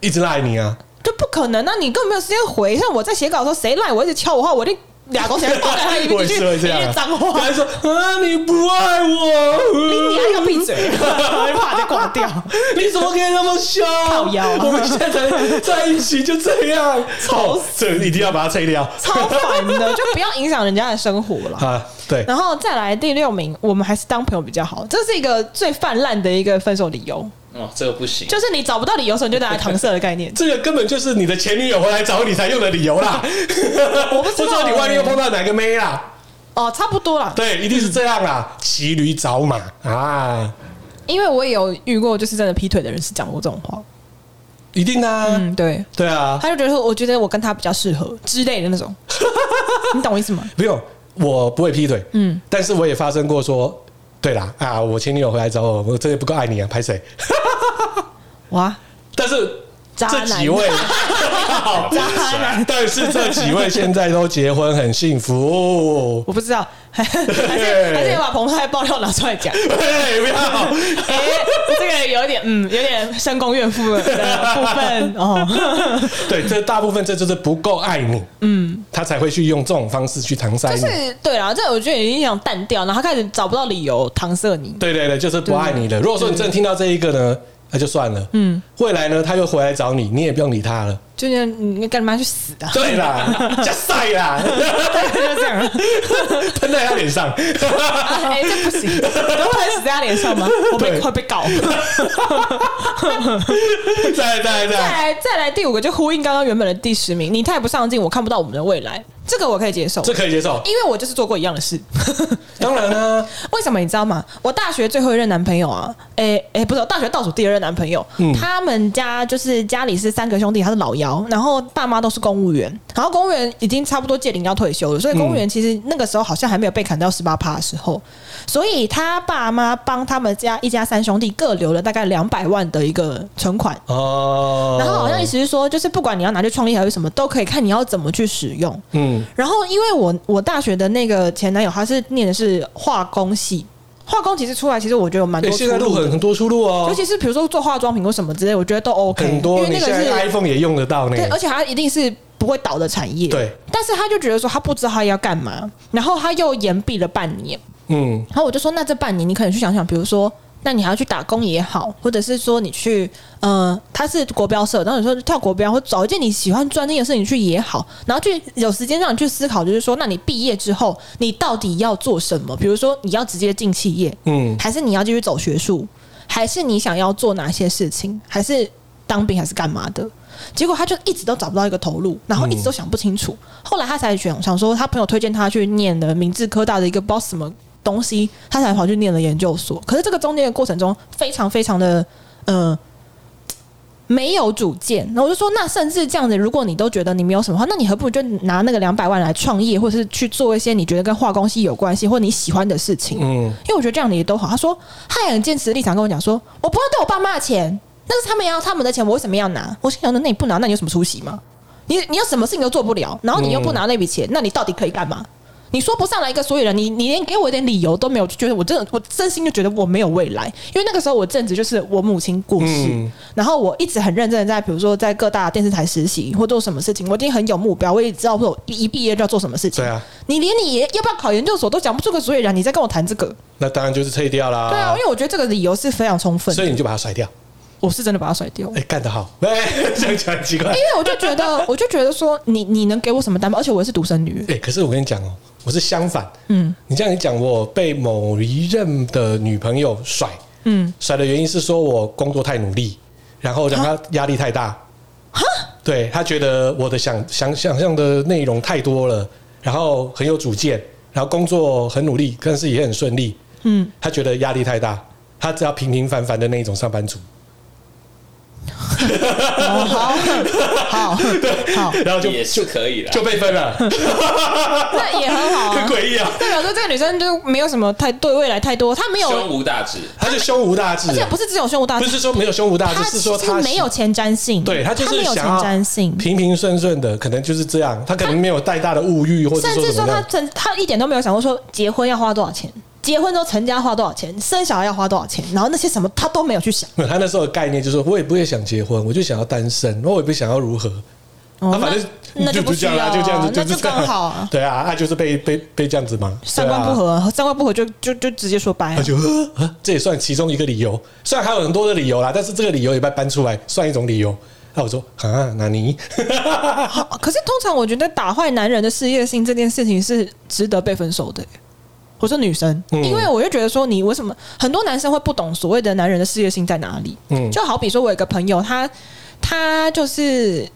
一直赖你啊，就不可能啊！你根本没有时间回。像我在写稿的时候，谁赖我一直敲我话，我一定。俩公钱放在他一边 去，一些脏话，还说啊你不爱我，你你还要闭嘴，怕就挂掉。你怎么可以那么凶？靠腰，我们现在在一起就这样，操，这一定要把它拆掉，超烦的，就不要影响人家的生活了。啊，对。然后再来第六名，我们还是当朋友比较好，这是一个最泛滥的一个分手理由。哦，这个不行，就是你找不到理由的时候，你就拿来搪塞的概念。这个根本就是你的前女友回来找你才用的理由啦。我不知道你外面又碰到哪个妹啦。哦，差不多啦。对，一定是这样啦。骑驴找马啊！因为我也有遇过，就是真的劈腿的人是讲过这种话。一定啊，嗯，对，对啊。他就觉得说，我觉得我跟他比较适合之类的那种。你懂我意思吗？不用，我不会劈腿。嗯，但是我也发生过说。对啦，啊，我前女友回来找我，我真的不够爱你啊，拍谁？哇！但是这几位，渣男，但是这几位现在都结婚很幸福。我不知道，还是还是要把彭太爆料拿出来讲？对，不要。哎，这个有点，嗯，有点深宫怨妇的部分哦。对，这大部分这就是不够爱你，嗯，他才会去用这种方式去搪塞你。就是对啦，这我觉得已经想淡掉，然后他开始找不到理由搪塞你。对对对，就是不爱你了。如果说你真的听到这一个呢？那就算了，嗯，未来呢，他又回来找你，你也不用理他了。就你你干嘛去死的？对啦，加赛啦，就这样，喷在他脸上。哎，这不行，都会死在他脸上吗？我被会被搞。再来再来再来再来第五个，就呼应刚刚原本的第十名。你太不上进，我看不到我们的未来。这个我可以接受，这可以接受，因为我就是做过一样的事。当然啦，为什么你知道吗？我大学最后一任男朋友啊，哎哎，不是，我大学倒数第二任男朋友，嗯，他们家就是家里是三个兄弟，他是老幺，然后爸妈都是公务员，然后公务员已经差不多届龄要退休了，所以公务员其实那个时候好像还没有被砍掉十八趴的时候，所以他爸妈帮他们家一家三兄弟各留了大概两百万的一个存款。哦，然后好像意思是说，就是不管你要拿去创业还是什么，都可以看你要怎么去使用，嗯。然后，因为我我大学的那个前男友，他是念的是化工系，化工其实出来，其实我觉得有蛮多出路，现在路很很多出路哦。尤其是比如说做化妆品或什么之类，我觉得都 OK。很多，因为那个是 iPhone 也用得到那个，对，而且它一定是不会倒的产业。对，但是他就觉得说他不知道他要干嘛，然后他又延毕了半年。嗯，然后我就说，那这半年你可能去想想，比如说。那你还要去打工也好，或者是说你去，呃，他是国标社，然后你说跳国标，或找一件你喜欢专业的事情去也好，然后去有时间让你去思考，就是说，那你毕业之后你到底要做什么？比如说你要直接进企业，嗯，还是你要继续走学术，还是你想要做哪些事情，还是当兵，还是干嘛的？结果他就一直都找不到一个头路，然后一直都想不清楚。后来他才选，想说他朋友推荐他去念的明治科大的一个不知道什么。东西，他才跑去念了研究所。可是这个中间的过程中，非常非常的呃没有主见。那我就说，那甚至这样子，如果你都觉得你没有什么话，那你何不就拿那个两百万来创业，或者是去做一些你觉得跟化工系有关系或你喜欢的事情？嗯，因为我觉得这样的也都好。他说，他也很坚持的立场跟我讲说，我不会对我爸妈的钱，但是他们要他们的钱，我为什么要拿？我心想说，那你不拿，那你有什么出息吗？你你有什么事情都做不了，然后你又不拿那笔钱，那你到底可以干嘛？你说不上来一个所以然，你你连给我一点理由都没有，就觉得我真的我真心就觉得我没有未来。因为那个时候我正值就是我母亲过世，嗯、然后我一直很认真的在，比如说在各大电视台实习或做什么事情，我已经很有目标，我也知道我一毕业就要做什么事情。对啊，你连你要不要考研究所都讲不出个所以然，你在跟我谈这个，那当然就是退掉啦。对啊，因为我觉得这个理由是非常充分，所以你就把它甩掉。我是真的把它甩掉。哎，干得好！哎，这样讲很奇怪。因为我就觉得，我就觉得说，你你能给我什么担保？而且我是独生女。哎，可是我跟你讲哦。我是相反，嗯，你这样一讲，我被某一任的女朋友甩，嗯，甩的原因是说我工作太努力，然后让她压力太大，哈，对，她觉得我的想想想象的内容太多了，然后很有主见，然后工作很努力，但是也很顺利，嗯，她觉得压力太大，她只要平平凡凡的那一种上班族。哦、好好对好，然后就也是可以了，就被分了，那也很好，很诡异啊！代表说这个女生就没有什么太对未来太多，她没有胸无大志，她就胸无大志，而且不是只有胸无大志，不是说没有胸无大志，是说她没有前瞻性，对她就是想要平平顺顺的，可能就是这样，她可能没有太大的物欲，或者甚至说她真她一点都没有想过说结婚要花多少钱。结婚之后成家花多少钱？生小孩要花多少钱？然后那些什么他都没有去想。他那时候的概念就是说，我也不会想结婚，我就想要单身，我也不想要如何。哦、反正那就不需要，就这样子，那就刚好、啊。对啊，那就是被被被这样子嘛。三观不合，三观不合就就就直接说掰。那就这也算其中一个理由。虽然还有很多的理由啦，但是这个理由也被搬出来，算一种理由。那我说啊，那你好。可是通常我觉得打坏男人的事业心这件事情是值得被分手的。我是女生，因为我就觉得说，你为什么很多男生会不懂所谓的男人的事业心在哪里？嗯，就好比说，我有一个朋友，他他就是。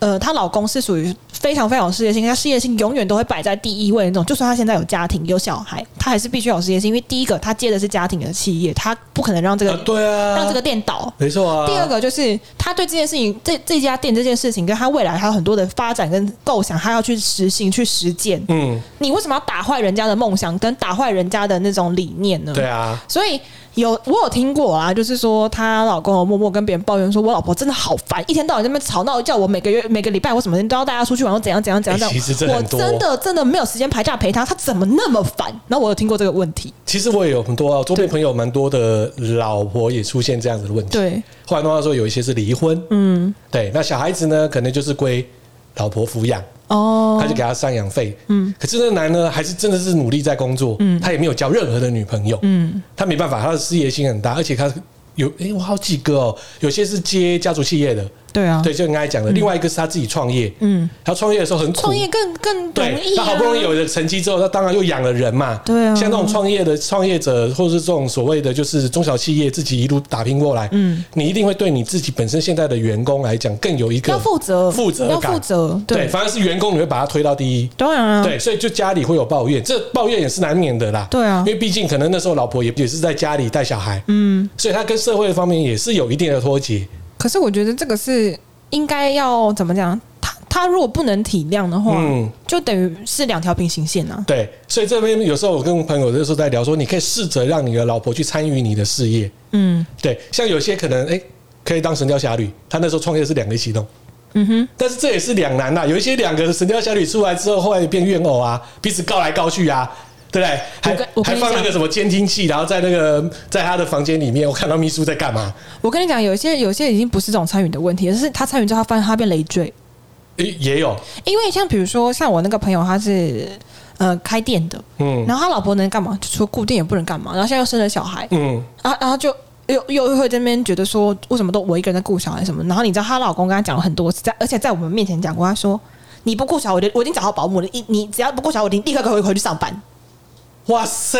呃，她老公是属于非常非常有事业心，她事业心永远都会摆在第一位那种。就算她现在有家庭有小孩，她还是必须有事业心，因为第一个她接的是家庭的企业，她不可能让这个、啊、对啊让这个店倒，没错啊。第二个就是她对这件事情，这这家店这件事情，跟她未来还有很多的发展跟构想，她要去实行去实践。嗯，你为什么要打坏人家的梦想，跟打坏人家的那种理念呢？对啊，所以。有我有听过啊，就是说她老公默默跟别人抱怨说，我老婆真的好烦，一天到晚在那边吵闹，叫我每个月每个礼拜我什么天都要带她出去玩，我怎样怎样怎样怎样。欸、其实真我真的真的没有时间排假陪她，她怎么那么烦？然后我有听过这个问题。其实我也有很多周边朋友蛮多的老婆也出现这样子的问题。对，后来的话说有一些是离婚，嗯，对，那小孩子呢，可能就是归老婆抚养。哦，他就给他赡养费，嗯，可是那男呢，还是真的是努力在工作，嗯，他也没有交任何的女朋友，嗯，他没办法，他的事业心很大，而且他有，哎、欸，我好几个哦，有些是接家族企业的。对啊，对，就你刚才讲的，另外一个是他自己创业，嗯，他创业的时候很苦，创业更更容易、啊。他好不容易有了成绩之后，他当然又养了人嘛，对啊。像这种创业的创业者，或者是这种所谓的就是中小企业，自己一路打拼过来，嗯，你一定会对你自己本身现在的员工来讲更有一个要负责、负责要负责，对，反而是员工你会把他推到第一，当然啊，对，所以就家里会有抱怨，这抱怨也是难免的啦，对啊，因为毕竟可能那时候老婆也也是在家里带小孩，嗯，所以他跟社会方面也是有一定的脱节。可是我觉得这个是。应该要怎么讲？他他如果不能体谅的话，嗯，就等于是两条平行线啊。对，所以这边有时候我跟朋友有时候在聊说，你可以试着让你的老婆去参与你的事业。嗯，对，像有些可能哎、欸，可以当神雕侠侣，他那时候创业是两个一起弄。嗯哼，但是这也是两难呐。有一些两个神雕侠侣出来之后，后来变怨偶啊，彼此告来告去啊。对不对？还还放那个什么监听器，然后在那个在他的房间里面，我看到秘书在干嘛？我跟你讲，有些有些已经不是这种参与的问题，而是他参与之后，他发现他变累赘。也有，因为像比如说，像我那个朋友，他是呃开店的，嗯，然后他老婆能干嘛？就说固定也不能干嘛，然后现在又生了小孩，嗯，然后然后就又又会在那边觉得说，为什么都我一个人在顾小孩什么？然后你知道她老公跟他讲了很多次，在而且在我们面前讲过，他说你不顾小孩，我就我已经找好保姆了，你你只要不顾小孩，我立刻可以回去上班。哇塞！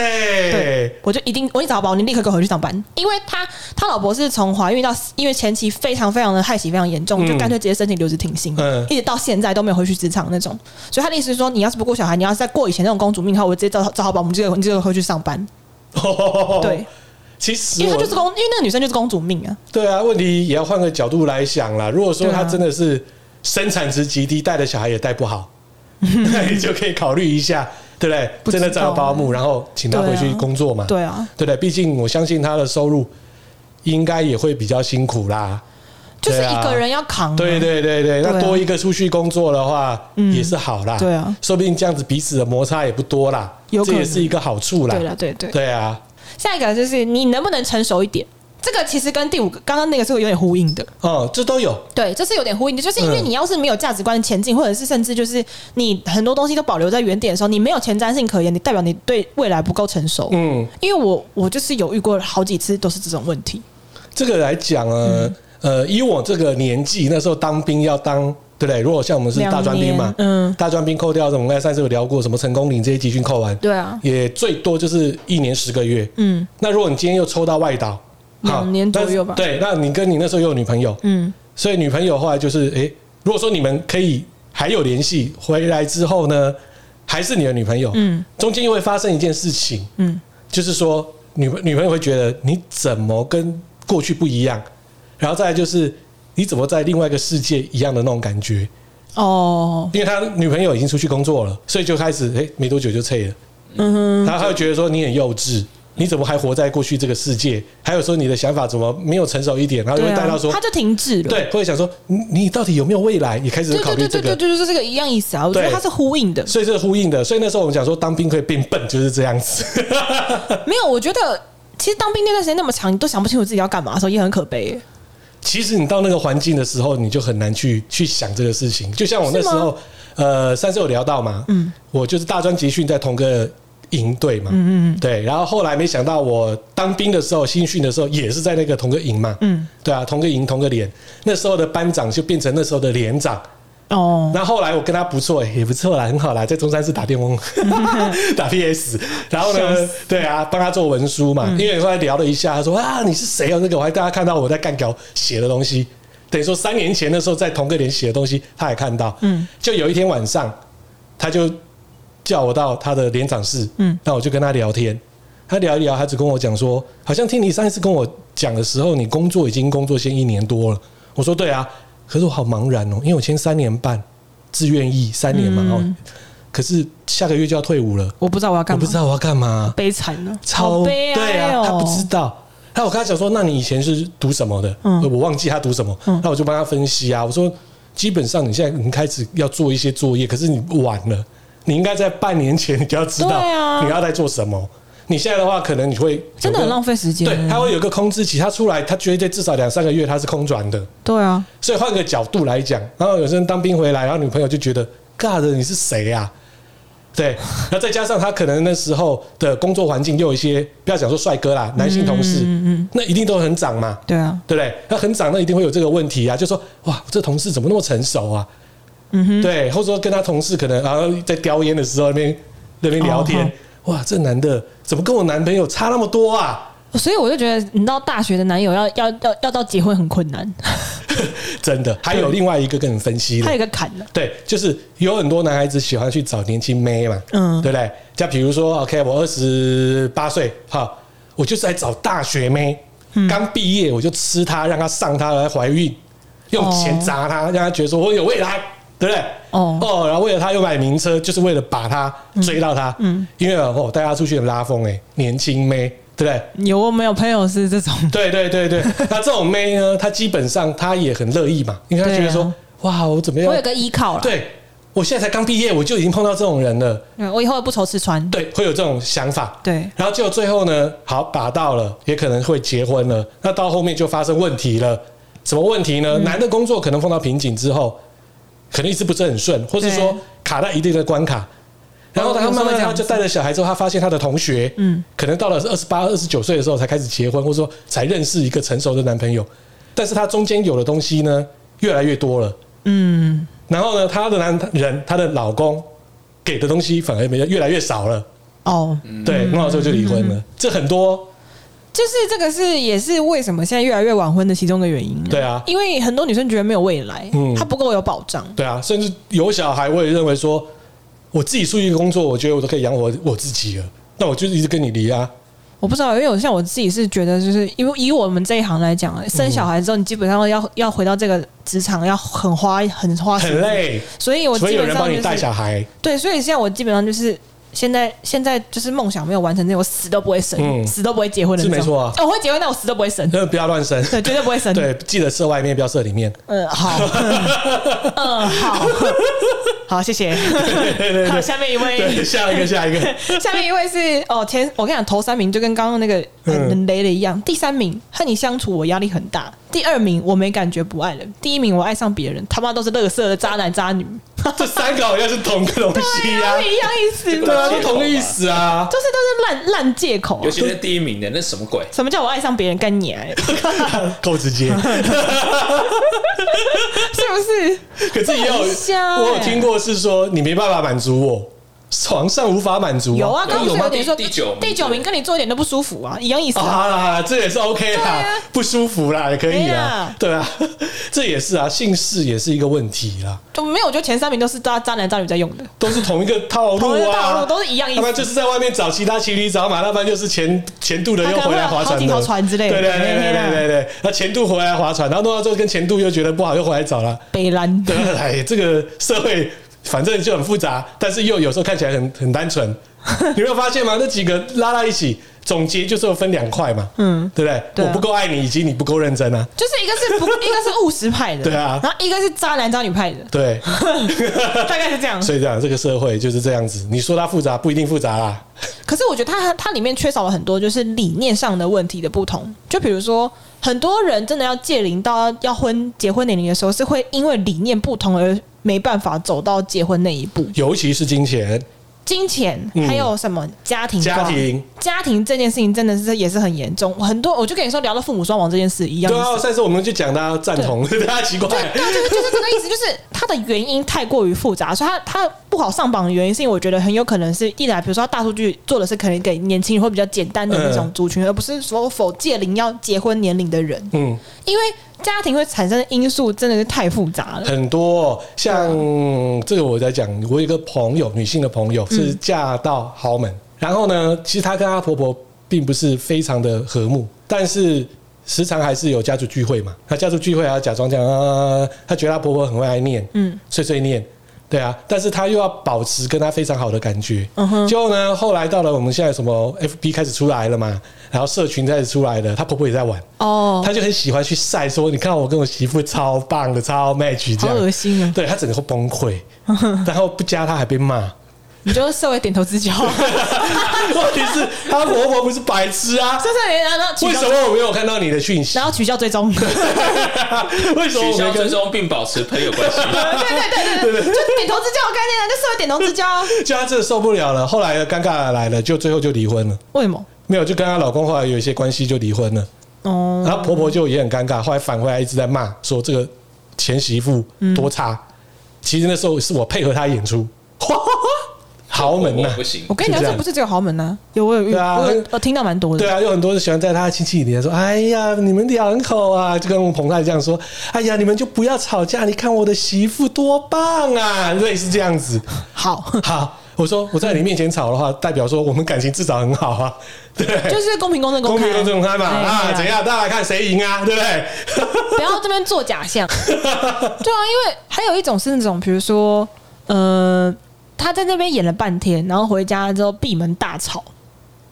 对，我就一定，我一找保，你立刻给我回去上班，因为他他老婆是从怀孕到，因为前期非常非常的害喜非常严重，就干脆直接申请留职停薪，嗯，一直到现在都没有回去职场那种。所以他的意思是说，你要是不顾小孩，你要是再过以前那种公主命的话，我直接找找好保姆，就你就回去上班。对，其实因为他就是公，因为那个女生就是公主命啊。对啊，问题也要换个角度来想啦。如果说她真的是生产值极低，带的小孩也带不好，那 你就可以考虑一下。对不对？不真的找保姆，然后请他回去工作嘛？对啊，对不对？毕竟我相信他的收入应该也会比较辛苦啦。就是一个人要扛。对对对对，那多一个出去工作的话，也是好啦。对啊，说不定这样子彼此的摩擦也不多啦，这也是一个好处啦。对了，对对对啊。下一个就是你能不能成熟一点？这个其实跟第五个刚刚那个是有点呼应的哦，这都有。对，这是有点呼应的，就是因为你要是没有价值观前进，或者是甚至就是你很多东西都保留在原点的时候，你没有前瞻性可言，你代表你对未来不够成熟。嗯，因为我我就是有遇过好几次都是这种问题。这个来讲啊，呃，以我这个年纪，那时候当兵要当，对不对？如果像我们是大专兵嘛，嗯，大专兵扣掉，我们刚才上次有聊过，什么成功领这些集训扣完，对啊，也最多就是一年十个月。嗯，那如果你今天又抽到外岛。两年左右吧。对，那你跟你那时候又有女朋友，嗯，所以女朋友后来就是，哎、欸，如果说你们可以还有联系，回来之后呢，还是你的女朋友，嗯，中间又会发生一件事情，嗯，就是说女女朋友会觉得你怎么跟过去不一样，然后再来就是你怎么在另外一个世界一样的那种感觉，哦，因为他女朋友已经出去工作了，所以就开始，哎、欸，没多久就撤了，嗯哼，然后他会觉得说你很幼稚。你怎么还活在过去这个世界？还有说你的想法怎么没有成熟一点？然后就会带到说，他就停滞了。对，会想说你你到底有没有未来？你开始考虑这个，对对对对，就是这个一样意思啊。我觉得它是呼应的，所以这是呼应的。所以那时候我们讲说，当兵可以变笨，就是这样子。没有，我觉得其实当兵那段时间那么长，你都想不清楚自己要干嘛的时候，也很可悲。其实你到那个环境的时候，你就很难去去想这个事情。就像我那时候，呃，上次有聊到嘛，嗯，我就是大专集训在同个。营队嘛，嗯嗯对，然后后来没想到我当兵的时候，新训的时候也是在那个同个营嘛，嗯，对啊，同个营同个连，那时候的班长就变成那时候的连长，哦，那后来我跟他不错，也不错啦，很好啦，在中山市打电工，打 PS，然后呢，对啊，帮他做文书嘛，因为后来聊了一下，他说啊，你是谁啊？那个我还大家看到我在干稿写的东西，等于说三年前的时候在同个连写的东西，他也看到，嗯，就有一天晚上，他就。叫我到他的连长室，嗯，那我就跟他聊天。他聊一聊，他只跟我讲说，好像听你上一次跟我讲的时候，你工作已经工作先一年多了。我说对啊，可是我好茫然哦，因为我签三年半，自愿意三年嘛，哦，可是下个月就要退伍了，我不知道我要干嘛，我不知道我要干嘛，悲惨了，超悲啊，对啊，他不知道。那我跟他讲说，那你以前是读什么的？嗯，我忘记他读什么。嗯，那我就帮他分析啊。我说，基本上你现在已经开始要做一些作业，可是你晚了。你应该在半年前你就要知道你要在做什么。你现在的话，可能你会真的很浪费时间。对，他会有一个空置期，他出来，他绝对至少两三个月他是空转的。对啊，所以换个角度来讲，然后有些人当兵回来，然后女朋友就觉得，God，你是谁呀？对，那再加上他可能那时候的工作环境又有一些，不要讲说帅哥啦，男性同事，嗯嗯，那一定都很长嘛。对啊，对不对？那很长，那一定会有这个问题啊，就说哇，这同事怎么那么成熟啊？嗯哼，对，或者说跟他同事可能然后在叼烟的时候那边那边聊天，哦、哇，这男的怎么跟我男朋友差那么多啊？所以我就觉得，你到大学的男友要要要要到结婚很困难。真的，还有另外一个跟你分析的，还有一个坎的，对，就是有很多男孩子喜欢去找年轻妹嘛，嗯，对不对？像比如说，OK，我二十八岁，哈，我就是来找大学妹，刚毕业我就吃她，让她上她来怀孕，用钱砸她，让她觉得说我有未来，对不对？哦哦，然后为了他又买名车，就是为了把他追到他，嗯，因为哦带他出去很拉风哎，年轻妹。对，有我没有朋友是这种？对对对对，那这种妹呢，她基本上她也很乐意嘛，因为她觉得说，啊、哇，我怎么样？我有个依靠了。对，我现在才刚毕业，我就已经碰到这种人了。嗯，我以后不愁吃穿。对，会有这种想法。对，然后结果最后呢，好把到了，也可能会结婚了。那到后面就发生问题了。什么问题呢？嗯、男的工作可能碰到瓶颈之后，可能一直不是很顺，或是说卡在一定的关卡。然后他慢慢他就带着小孩之后，他发现他的同学，嗯，可能到了二十八、二十九岁的时候才开始结婚，或者说才认识一个成熟的男朋友。但是他中间有的东西呢，越来越多了，嗯。然后呢，他的男人，他的老公给的东西反而没越来越少了。哦，对，那时候就离婚了。这很多，就是这个是也是为什么现在越来越晚婚的其中的原因。对啊，因为很多女生觉得没有未来，嗯，她不够有保障。对啊，甚至有小孩，我也认为说。我自己出去工作，我觉得我都可以养活我自己了。那我就一直跟你离啊。我不知道，因为我像我自己是觉得，就是因为以我们这一行来讲，生小孩之后，你基本上要要回到这个职场，要很花很花很累。所以我基本上、就是、有人帮你带小孩。对，所以现在我基本上就是。现在现在就是梦想没有完成，那我死都不会生，嗯、死都不会结婚的。是没错啊，我会结婚，但我死都不会生。不要乱生，对，绝对不会生。对，记得射外面，不要射里面。嗯，好。嗯，好。好，谢谢。好，下面一位。下一个，下一个。下面一位是哦，前我跟你讲，头三名就跟刚刚那个很雷的一样。第三名和你相处，我压力很大。第二名我没感觉不爱了，第一名我爱上别人，他妈都是乐色的渣男渣女。这三个好像是同个东西呀，一样意思。对啊，都同个意思啊，就是都是烂烂借口。尤其是第一名的，那什么鬼？什么叫我爱上别人跟你？够直接，是不是？可是也有，我有听过是说你没办法满足我。床上无法满足，有啊，刚刚有点说第九名，第九名跟你做一点都不舒服啊，一样意思啊，这也是 OK 啦，不舒服啦，也可以啊，对啊，这也是啊，姓氏也是一个问题啦，就没有，我觉得前三名都是渣渣男渣女在用的，都是同一个套路啊，都是一样意思，他们就是在外面找其他情侣找马，那不然就是前前度的又回来划船的，船之类的，对对对对对对，那前度回来划船，然后弄到之后跟前度又觉得不好，又回来找了。北兰，对，哎，这个社会。反正就很复杂，但是又有时候看起来很很单纯。你没有发现吗？那几个拉到一起，总结就是分两块嘛，嗯，对不对？我不够爱你，以及你不够认真啊。就是一个是不，一个是务实派的，对啊，然后一个是渣男渣女派的，对，大概是这样。所以这样，这个社会就是这样子。你说它复杂，不一定复杂啦。可是我觉得它它里面缺少了很多，就是理念上的问题的不同。就比如说，很多人真的要戒龄到要婚结婚年龄的时候，是会因为理念不同而。没办法走到结婚那一步，尤其是金钱。金钱还有什么家庭？家庭家庭这件事情真的是也是很严重。很多我就跟你说聊到父母双亡这件事一样。对啊，上次我们就讲大家赞同，大家奇怪。对，对，就是就是这个意思，就是它的原因太过于复杂，所以它它不好上榜的原因，是因为我觉得很有可能是一来，比如说大数据做的是可能给年轻人会比较简单的那种族群，而不是说否界龄要结婚年龄的人。嗯，因为。家庭会产生的因素真的是太复杂了，很多。像这个我在讲，我有一个朋友，女性的朋友是嫁到豪门，嗯、然后呢，其实她跟她婆婆并不是非常的和睦，但是时常还是有家族聚会嘛。她家族聚会还要假装这样啊，她觉得她婆婆很会爱念，嗯，碎碎念。对啊，但是他又要保持跟他非常好的感觉。嗯哼。结果呢，后来到了我们现在什么 FB 开始出来了嘛，然后社群开始出来了，她婆婆也在玩。哦。他就很喜欢去晒说，你看我跟我媳妇超棒的，超 match 这样。好恶心啊！对，她整个会崩溃，然后不加她还被骂。你就设为点头之交。问题是，他婆婆不是白痴啊！是是，然后为什么我没有看到你的讯息？然后取消追踪。为什么取消追踪并保持朋友关系？对对对对对，就点头之交的概念啊，就设为点头之交。就他真的受不了了，后来尴尬来了，就最后就离婚了。为什么？没有，就跟她老公后来有一些关系，就离婚了。哦。然后婆婆就也很尴尬，后来返回来一直在骂，说这个前媳妇多差。其实那时候是我配合她演出。豪门呐，不行！我跟你讲，这不是只有豪门呐，有我有遇，我听到蛮多的。对啊，有很多人喜欢在他的亲戚里面说：“哎呀，你们两口啊，就跟我彭太这样说，哎呀，你们就不要吵架，你看我的媳妇多棒啊！”类似这样子。好好，我说我在你面前吵的话，代表说我们感情至少很好啊。对，就是公平公正公开，公平公正公开嘛啊？怎样？大家来看谁赢啊？对不对？不要这边做假象。对啊，因为还有一种是那种，比如说，呃。他在那边演了半天，然后回家之后闭门大吵。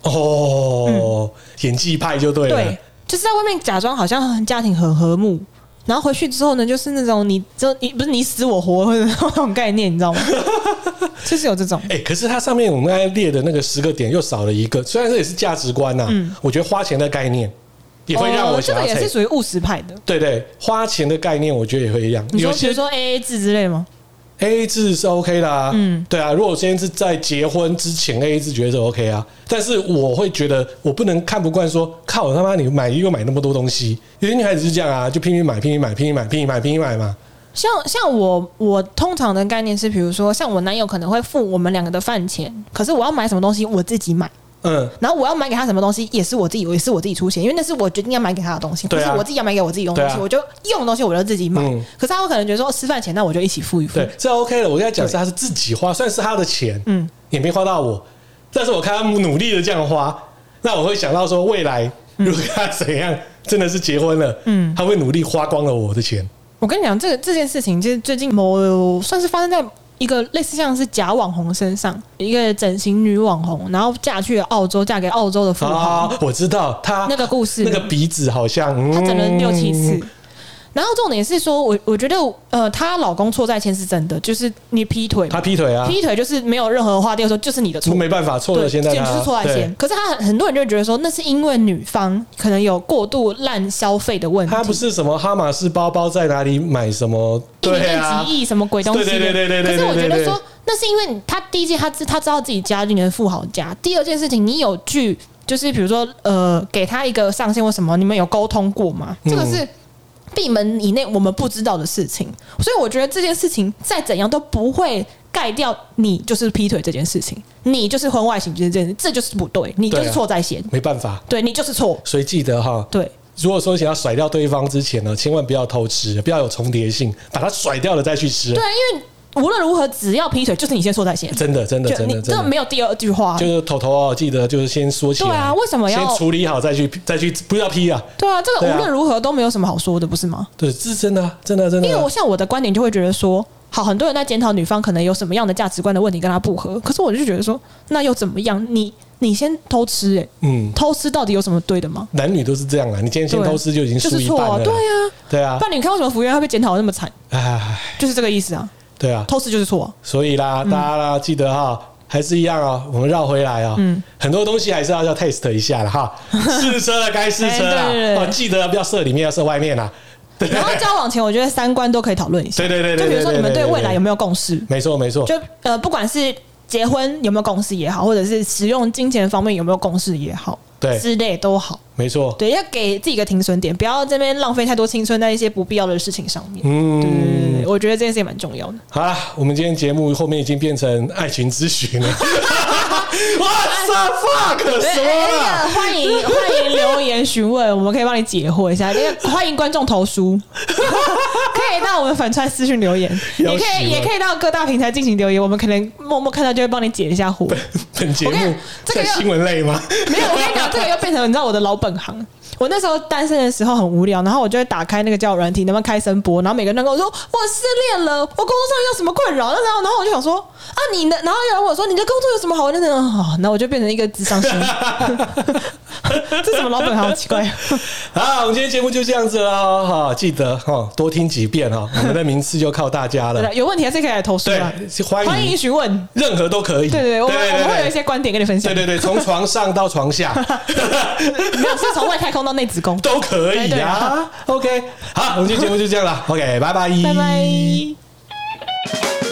哦，嗯、演技派就对了。对，就是在外面假装好像家庭很和睦，然后回去之后呢，就是那种你就你不是你死我活的那种概念，你知道吗？就是有这种。哎、欸，可是它上面我们刚才列的那个十个点又少了一个，虽然这也是价值观呐、啊，嗯，我觉得花钱的概念也会让我想要、哦、这个也是属于务实派的。对，对对，花钱的概念我觉得也会一样。你说比如说 A A 制之类吗？A A 制是 OK 的啊，嗯，对啊，如果现在是在结婚之前 A A 制，觉得是 OK 啊，但是我会觉得我不能看不惯，说靠他妈你买又买那么多东西，有些女孩子是这样啊，就拼命买拼命买拼命买拼命买拼命买嘛。像像我我通常的概念是，比如说像我男友可能会付我们两个的饭钱，可是我要买什么东西我自己买。嗯，然后我要买给他什么东西，也是我自己，也是我自己出钱，因为那是我决定要买给他的东西，不是我自己要买给我自己用的东西，我就用的东西我就自己买。可是他有可能觉得说吃饭钱，那我就一起付一付。对，这 OK 了。我跟他讲是他是自己花，算是他的钱，嗯，也没花到我。但是我看他努力的这样花，那我会想到说，未来如果他怎样真的是结婚了，嗯，他会努力花光了我的钱。我跟你讲，这个这件事情就是最近某算是发生在。一个类似像是假网红身上，一个整形女网红，然后嫁去了澳洲，嫁给澳洲的富豪。哦，我知道他那个故事，那个鼻子好像，她整了六七次。然后重点是说，我我觉得，呃，她老公错在先是真的，就是你劈腿，他劈腿啊，劈腿就是没有任何话，第二说就是你的错，没办法，错了，现在就是错在先。可是他很很多人就觉得说，那是因为女方可能有过度滥消费的问题。他不是什么哈马斯包包在哪里买什么，几亿什么鬼东西？对对对对对。可是我觉得说，那是因为他第一件他他知道自己家里面富豪家，第二件事情你有去就是比如说呃给他一个上限或什么，你们有沟通过吗？这个是。闭门以内我们不知道的事情，所以我觉得这件事情再怎样都不会盖掉你就是劈腿这件事情，你就是婚外情这件事，这就是不对，你就是错在先，没办法，对你就是错。所以记得哈，对，如果说想要甩掉对方之前呢，千万不要偷吃，不要有重叠性，把它甩掉了再去吃。对，因为。无论如何，只要劈腿，就是你先说在先。真的，真的，真的，真的没有第二句话。就是头头哦，记得就是先说起来。对啊，为什么要先处理好再去再去不要劈啊？对啊，这个无论如何都没有什么好说的，不是吗？对，是真的，真的，真的。因为我像我的观点就会觉得说，好，很多人在检讨女方可能有什么样的价值观的问题跟她不合，可是我就觉得说，那又怎么样？你你先偷吃，哎，嗯，偷吃到底有什么对的吗？男女都是这样啊，你今天先偷吃就已经输一半了。对啊，对啊。但你看为什么福原爱被检讨那么惨？哎，就是这个意思啊。对啊，偷吃就是错，所以啦，大家啦，记得哈，还是一样啊，我们绕回来啊，嗯，很多东西还是要要 test 一下的哈，试车了该试车了，哦，记得不要射里面，要射外面啦。然后交往前，我觉得三观都可以讨论一下，对对对，就比如说你们对。未来有没有共识？没错没错，就呃，不管是结婚有没有共识也好，或者是使用金钱方面有没有共识也好。对，之类都好，没错。对，要给自己一个停损点，不要这边浪费太多青春在一些不必要的事情上面。嗯，对对对，我觉得这件事也蛮重要的。好了，我们今天节目后面已经变成爱情咨询了。What the fuck？什么？欢迎 欢迎留言询问，我们可以帮你解惑一下。那个欢迎观众投书，可以到我们粉串私信留言，也可以也可以到各大平台进行留言，我们可能默默看到就会帮你解一下惑。本节目这个新闻类吗？没有，我跟你讲，这个又变成你知道我的老本行。我那时候单身的时候很无聊，然后我就会打开那个交友软体，能不能开声波？然后每个人都跟我说我失恋了，我工作上有什么困扰？然后然后我就想说啊，你的，然后有人问我说你的工作有什么好的呢？好，那我就变成一个智商师。这什么老本行？好奇怪。好，我们今天节目就这样子了哈，记得哈多听几遍哈，我们的名次就靠大家了。有问题还是可以来投诉啊，欢迎欢迎询问，任何都可以。对对对，我们我们会有一些观点跟你分享。对对对，从床上到床下，没有是从外太空内子宫。都可以啊，OK，好，我们今天节目就这样了，OK，拜拜，拜拜。